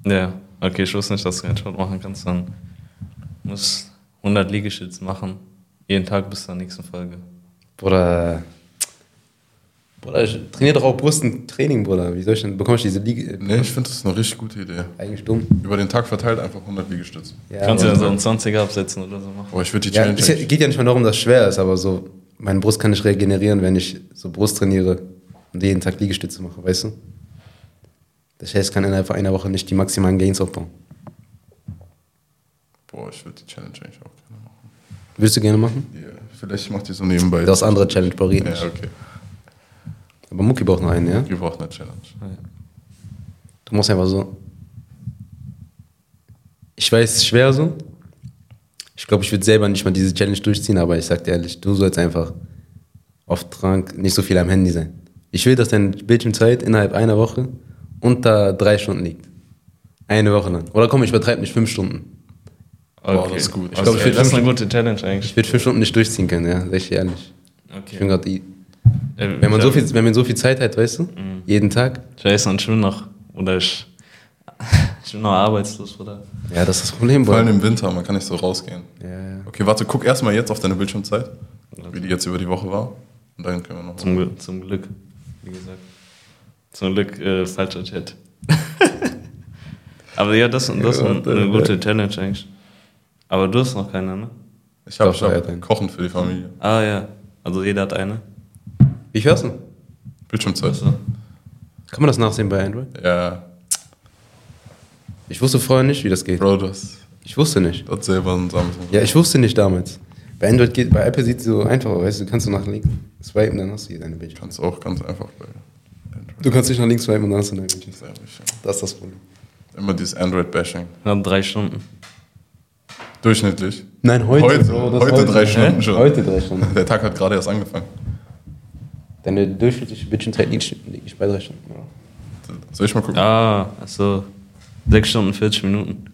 ja, okay, ich wusste nicht, dass du keinen Sport machen kannst. Dann musst 100 Liegestütze machen. Jeden Tag bis zur nächsten Folge. Bruder. Bruder, ich trainiere doch auch Brustentraining, Bruder. Wie soll ich denn, bekomme ich diese Liege? Nee, ich finde das ist eine richtig gute Idee. Eigentlich dumm. Über den Tag verteilt einfach 100 Liegestütze. Ja, Kannst du dann so einen 20er absetzen oder so machen. Aber ich würde die ja, Challenge. es geht ja nicht mal darum, dass es schwer ist, aber so, meine Brust kann ich regenerieren, wenn ich so Brust trainiere und jeden Tag Liegestütze mache, weißt du? Das heißt, ich kann innerhalb von einer Woche nicht die maximalen Gains aufbauen. Boah, ich würde die Challenge eigentlich auch gerne machen. Würdest du gerne machen? Ja, vielleicht macht die so nebenbei. Das andere Challenge pariert Ja, nicht. okay. Aber Mucki braucht noch einen, ja? Die braucht eine Challenge. Du musst einfach so. Ich weiß, es ist schwer so. Ich glaube, ich würde selber nicht mal diese Challenge durchziehen, aber ich sag dir ehrlich, du sollst einfach auf Trank nicht so viel am Handy sein. Ich will, dass deine Bildschirmzeit innerhalb einer Woche unter drei Stunden liegt. Eine Woche lang. Oder komm, ich übertreibe nicht fünf Stunden. Boah, das ist gut. Ich glaub, ich Also, würd das ist eine gute Challenge eigentlich. Ich würde fünf Stunden nicht durchziehen können, ja, sag ich dir ehrlich. Ich bin Okay. gerade, Äh, wenn man ich so viel, wenn man so viel Zeit hat, weißt du, Mhm. jeden Tag, Scheiße, und ich bin noch, oder ich, ich bin noch arbeitslos, oder? ja, das ist das Problem, Vor allem im Winter, man kann nicht so rausgehen. Ja, ja. Okay, warte, guck erstmal jetzt auf deine Bildschirmzeit, wie die jetzt über die Woche war. Und dann können wir noch. Zum, Gl- zum Glück, wie gesagt. Zum Glück, äh, falscher Chat. Aber ja, das, das ist eine, eine gute Challenge eigentlich. Aber du hast noch keine, ne? Ich habe Doch, ja, hab. Kochen für die Familie. Ah ja, also jeder hat eine. Wie fährst du? Bildschirmzeit. Kann man das nachsehen bei Android? Ja, Ich wusste vorher nicht, wie das geht. Bro, das, Ich wusste nicht. das selber ein Samsung. Ja, ich wusste nicht damals. Bei Android geht, bei Apple sieht es so einfach aus, weißt du, kannst du nach links swipen, dann hast du hier deine Bildschirm. Kannst auch ganz einfach bei Android. Du kannst nicht nach links swipen und dann hast du deine Bildschirm. Sehr wichtig. Das ist das Problem. Immer dieses Android-Bashing. Nach drei Stunden. Durchschnittlich. Nein, heute. Heute, Bro, das heute drei Stunden schon. Heute drei Stunden. Der Tag hat gerade erst angefangen. Deine durchschnittliche Bildschirmzeit liegt, nicht bei drei Stunden. Ja. Soll ich mal gucken? Ah, also sechs Stunden, 40 Minuten.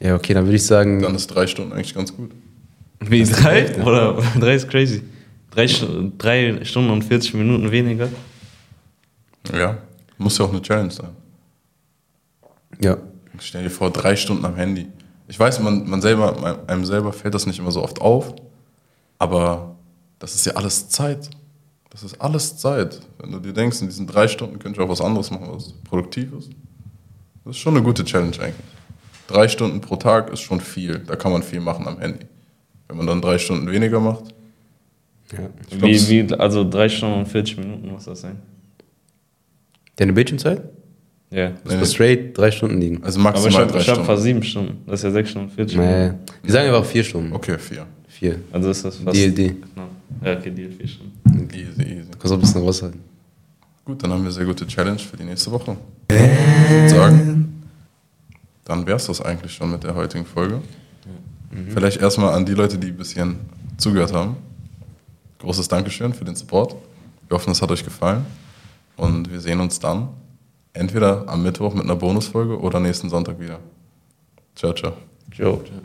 Ja, okay, dann würde ich sagen, Dann ist drei Stunden eigentlich ganz gut. Wie, ist die drei? Hälfte. Oder drei ist crazy. Drei, drei Stunden und 40 Minuten weniger. Ja. Muss ja auch eine Challenge sein. ja. Stell dir vor, drei Stunden am Handy. Ich weiß, man, man selber, einem selber fällt das nicht immer so oft auf, aber das ist ja alles Zeit. Das ist alles Zeit. Wenn du dir denkst, in diesen drei Stunden könnte ich auch was anderes machen, was produktiv ist. Das ist schon eine gute Challenge eigentlich. Drei Stunden pro Tag ist schon viel. Da kann man viel machen am Handy. Wenn man dann drei Stunden weniger macht, ja. ich glaub, Wie, wie, also drei Stunden und 40 Minuten muss das sein. Deine Bildschirmzeit? Ja. Das muss straight drei Stunden liegen. also Aber ich maximal habe hab Stunden. fast sieben Stunden. Das ist ja sechs Stunden, 40 Nee. Minuten. Wir sagen einfach vier Stunden. Okay, vier. Vier. Also ist das fast. DLD. Genau. Ja, okay, Deal, vier Stunden. Easy, easy. Du kannst auch ein bisschen raushalten. Gut, dann haben wir eine sehr gute Challenge für die nächste Woche. Würde sagen, dann wäre es das eigentlich schon mit der heutigen Folge. Vielleicht erstmal an die Leute, die ein bisschen zugehört haben. Großes Dankeschön für den Support. Wir hoffen, es hat euch gefallen. Und wir sehen uns dann entweder am Mittwoch mit einer Bonusfolge oder nächsten Sonntag wieder. Ciao, ciao. Joe. Ciao.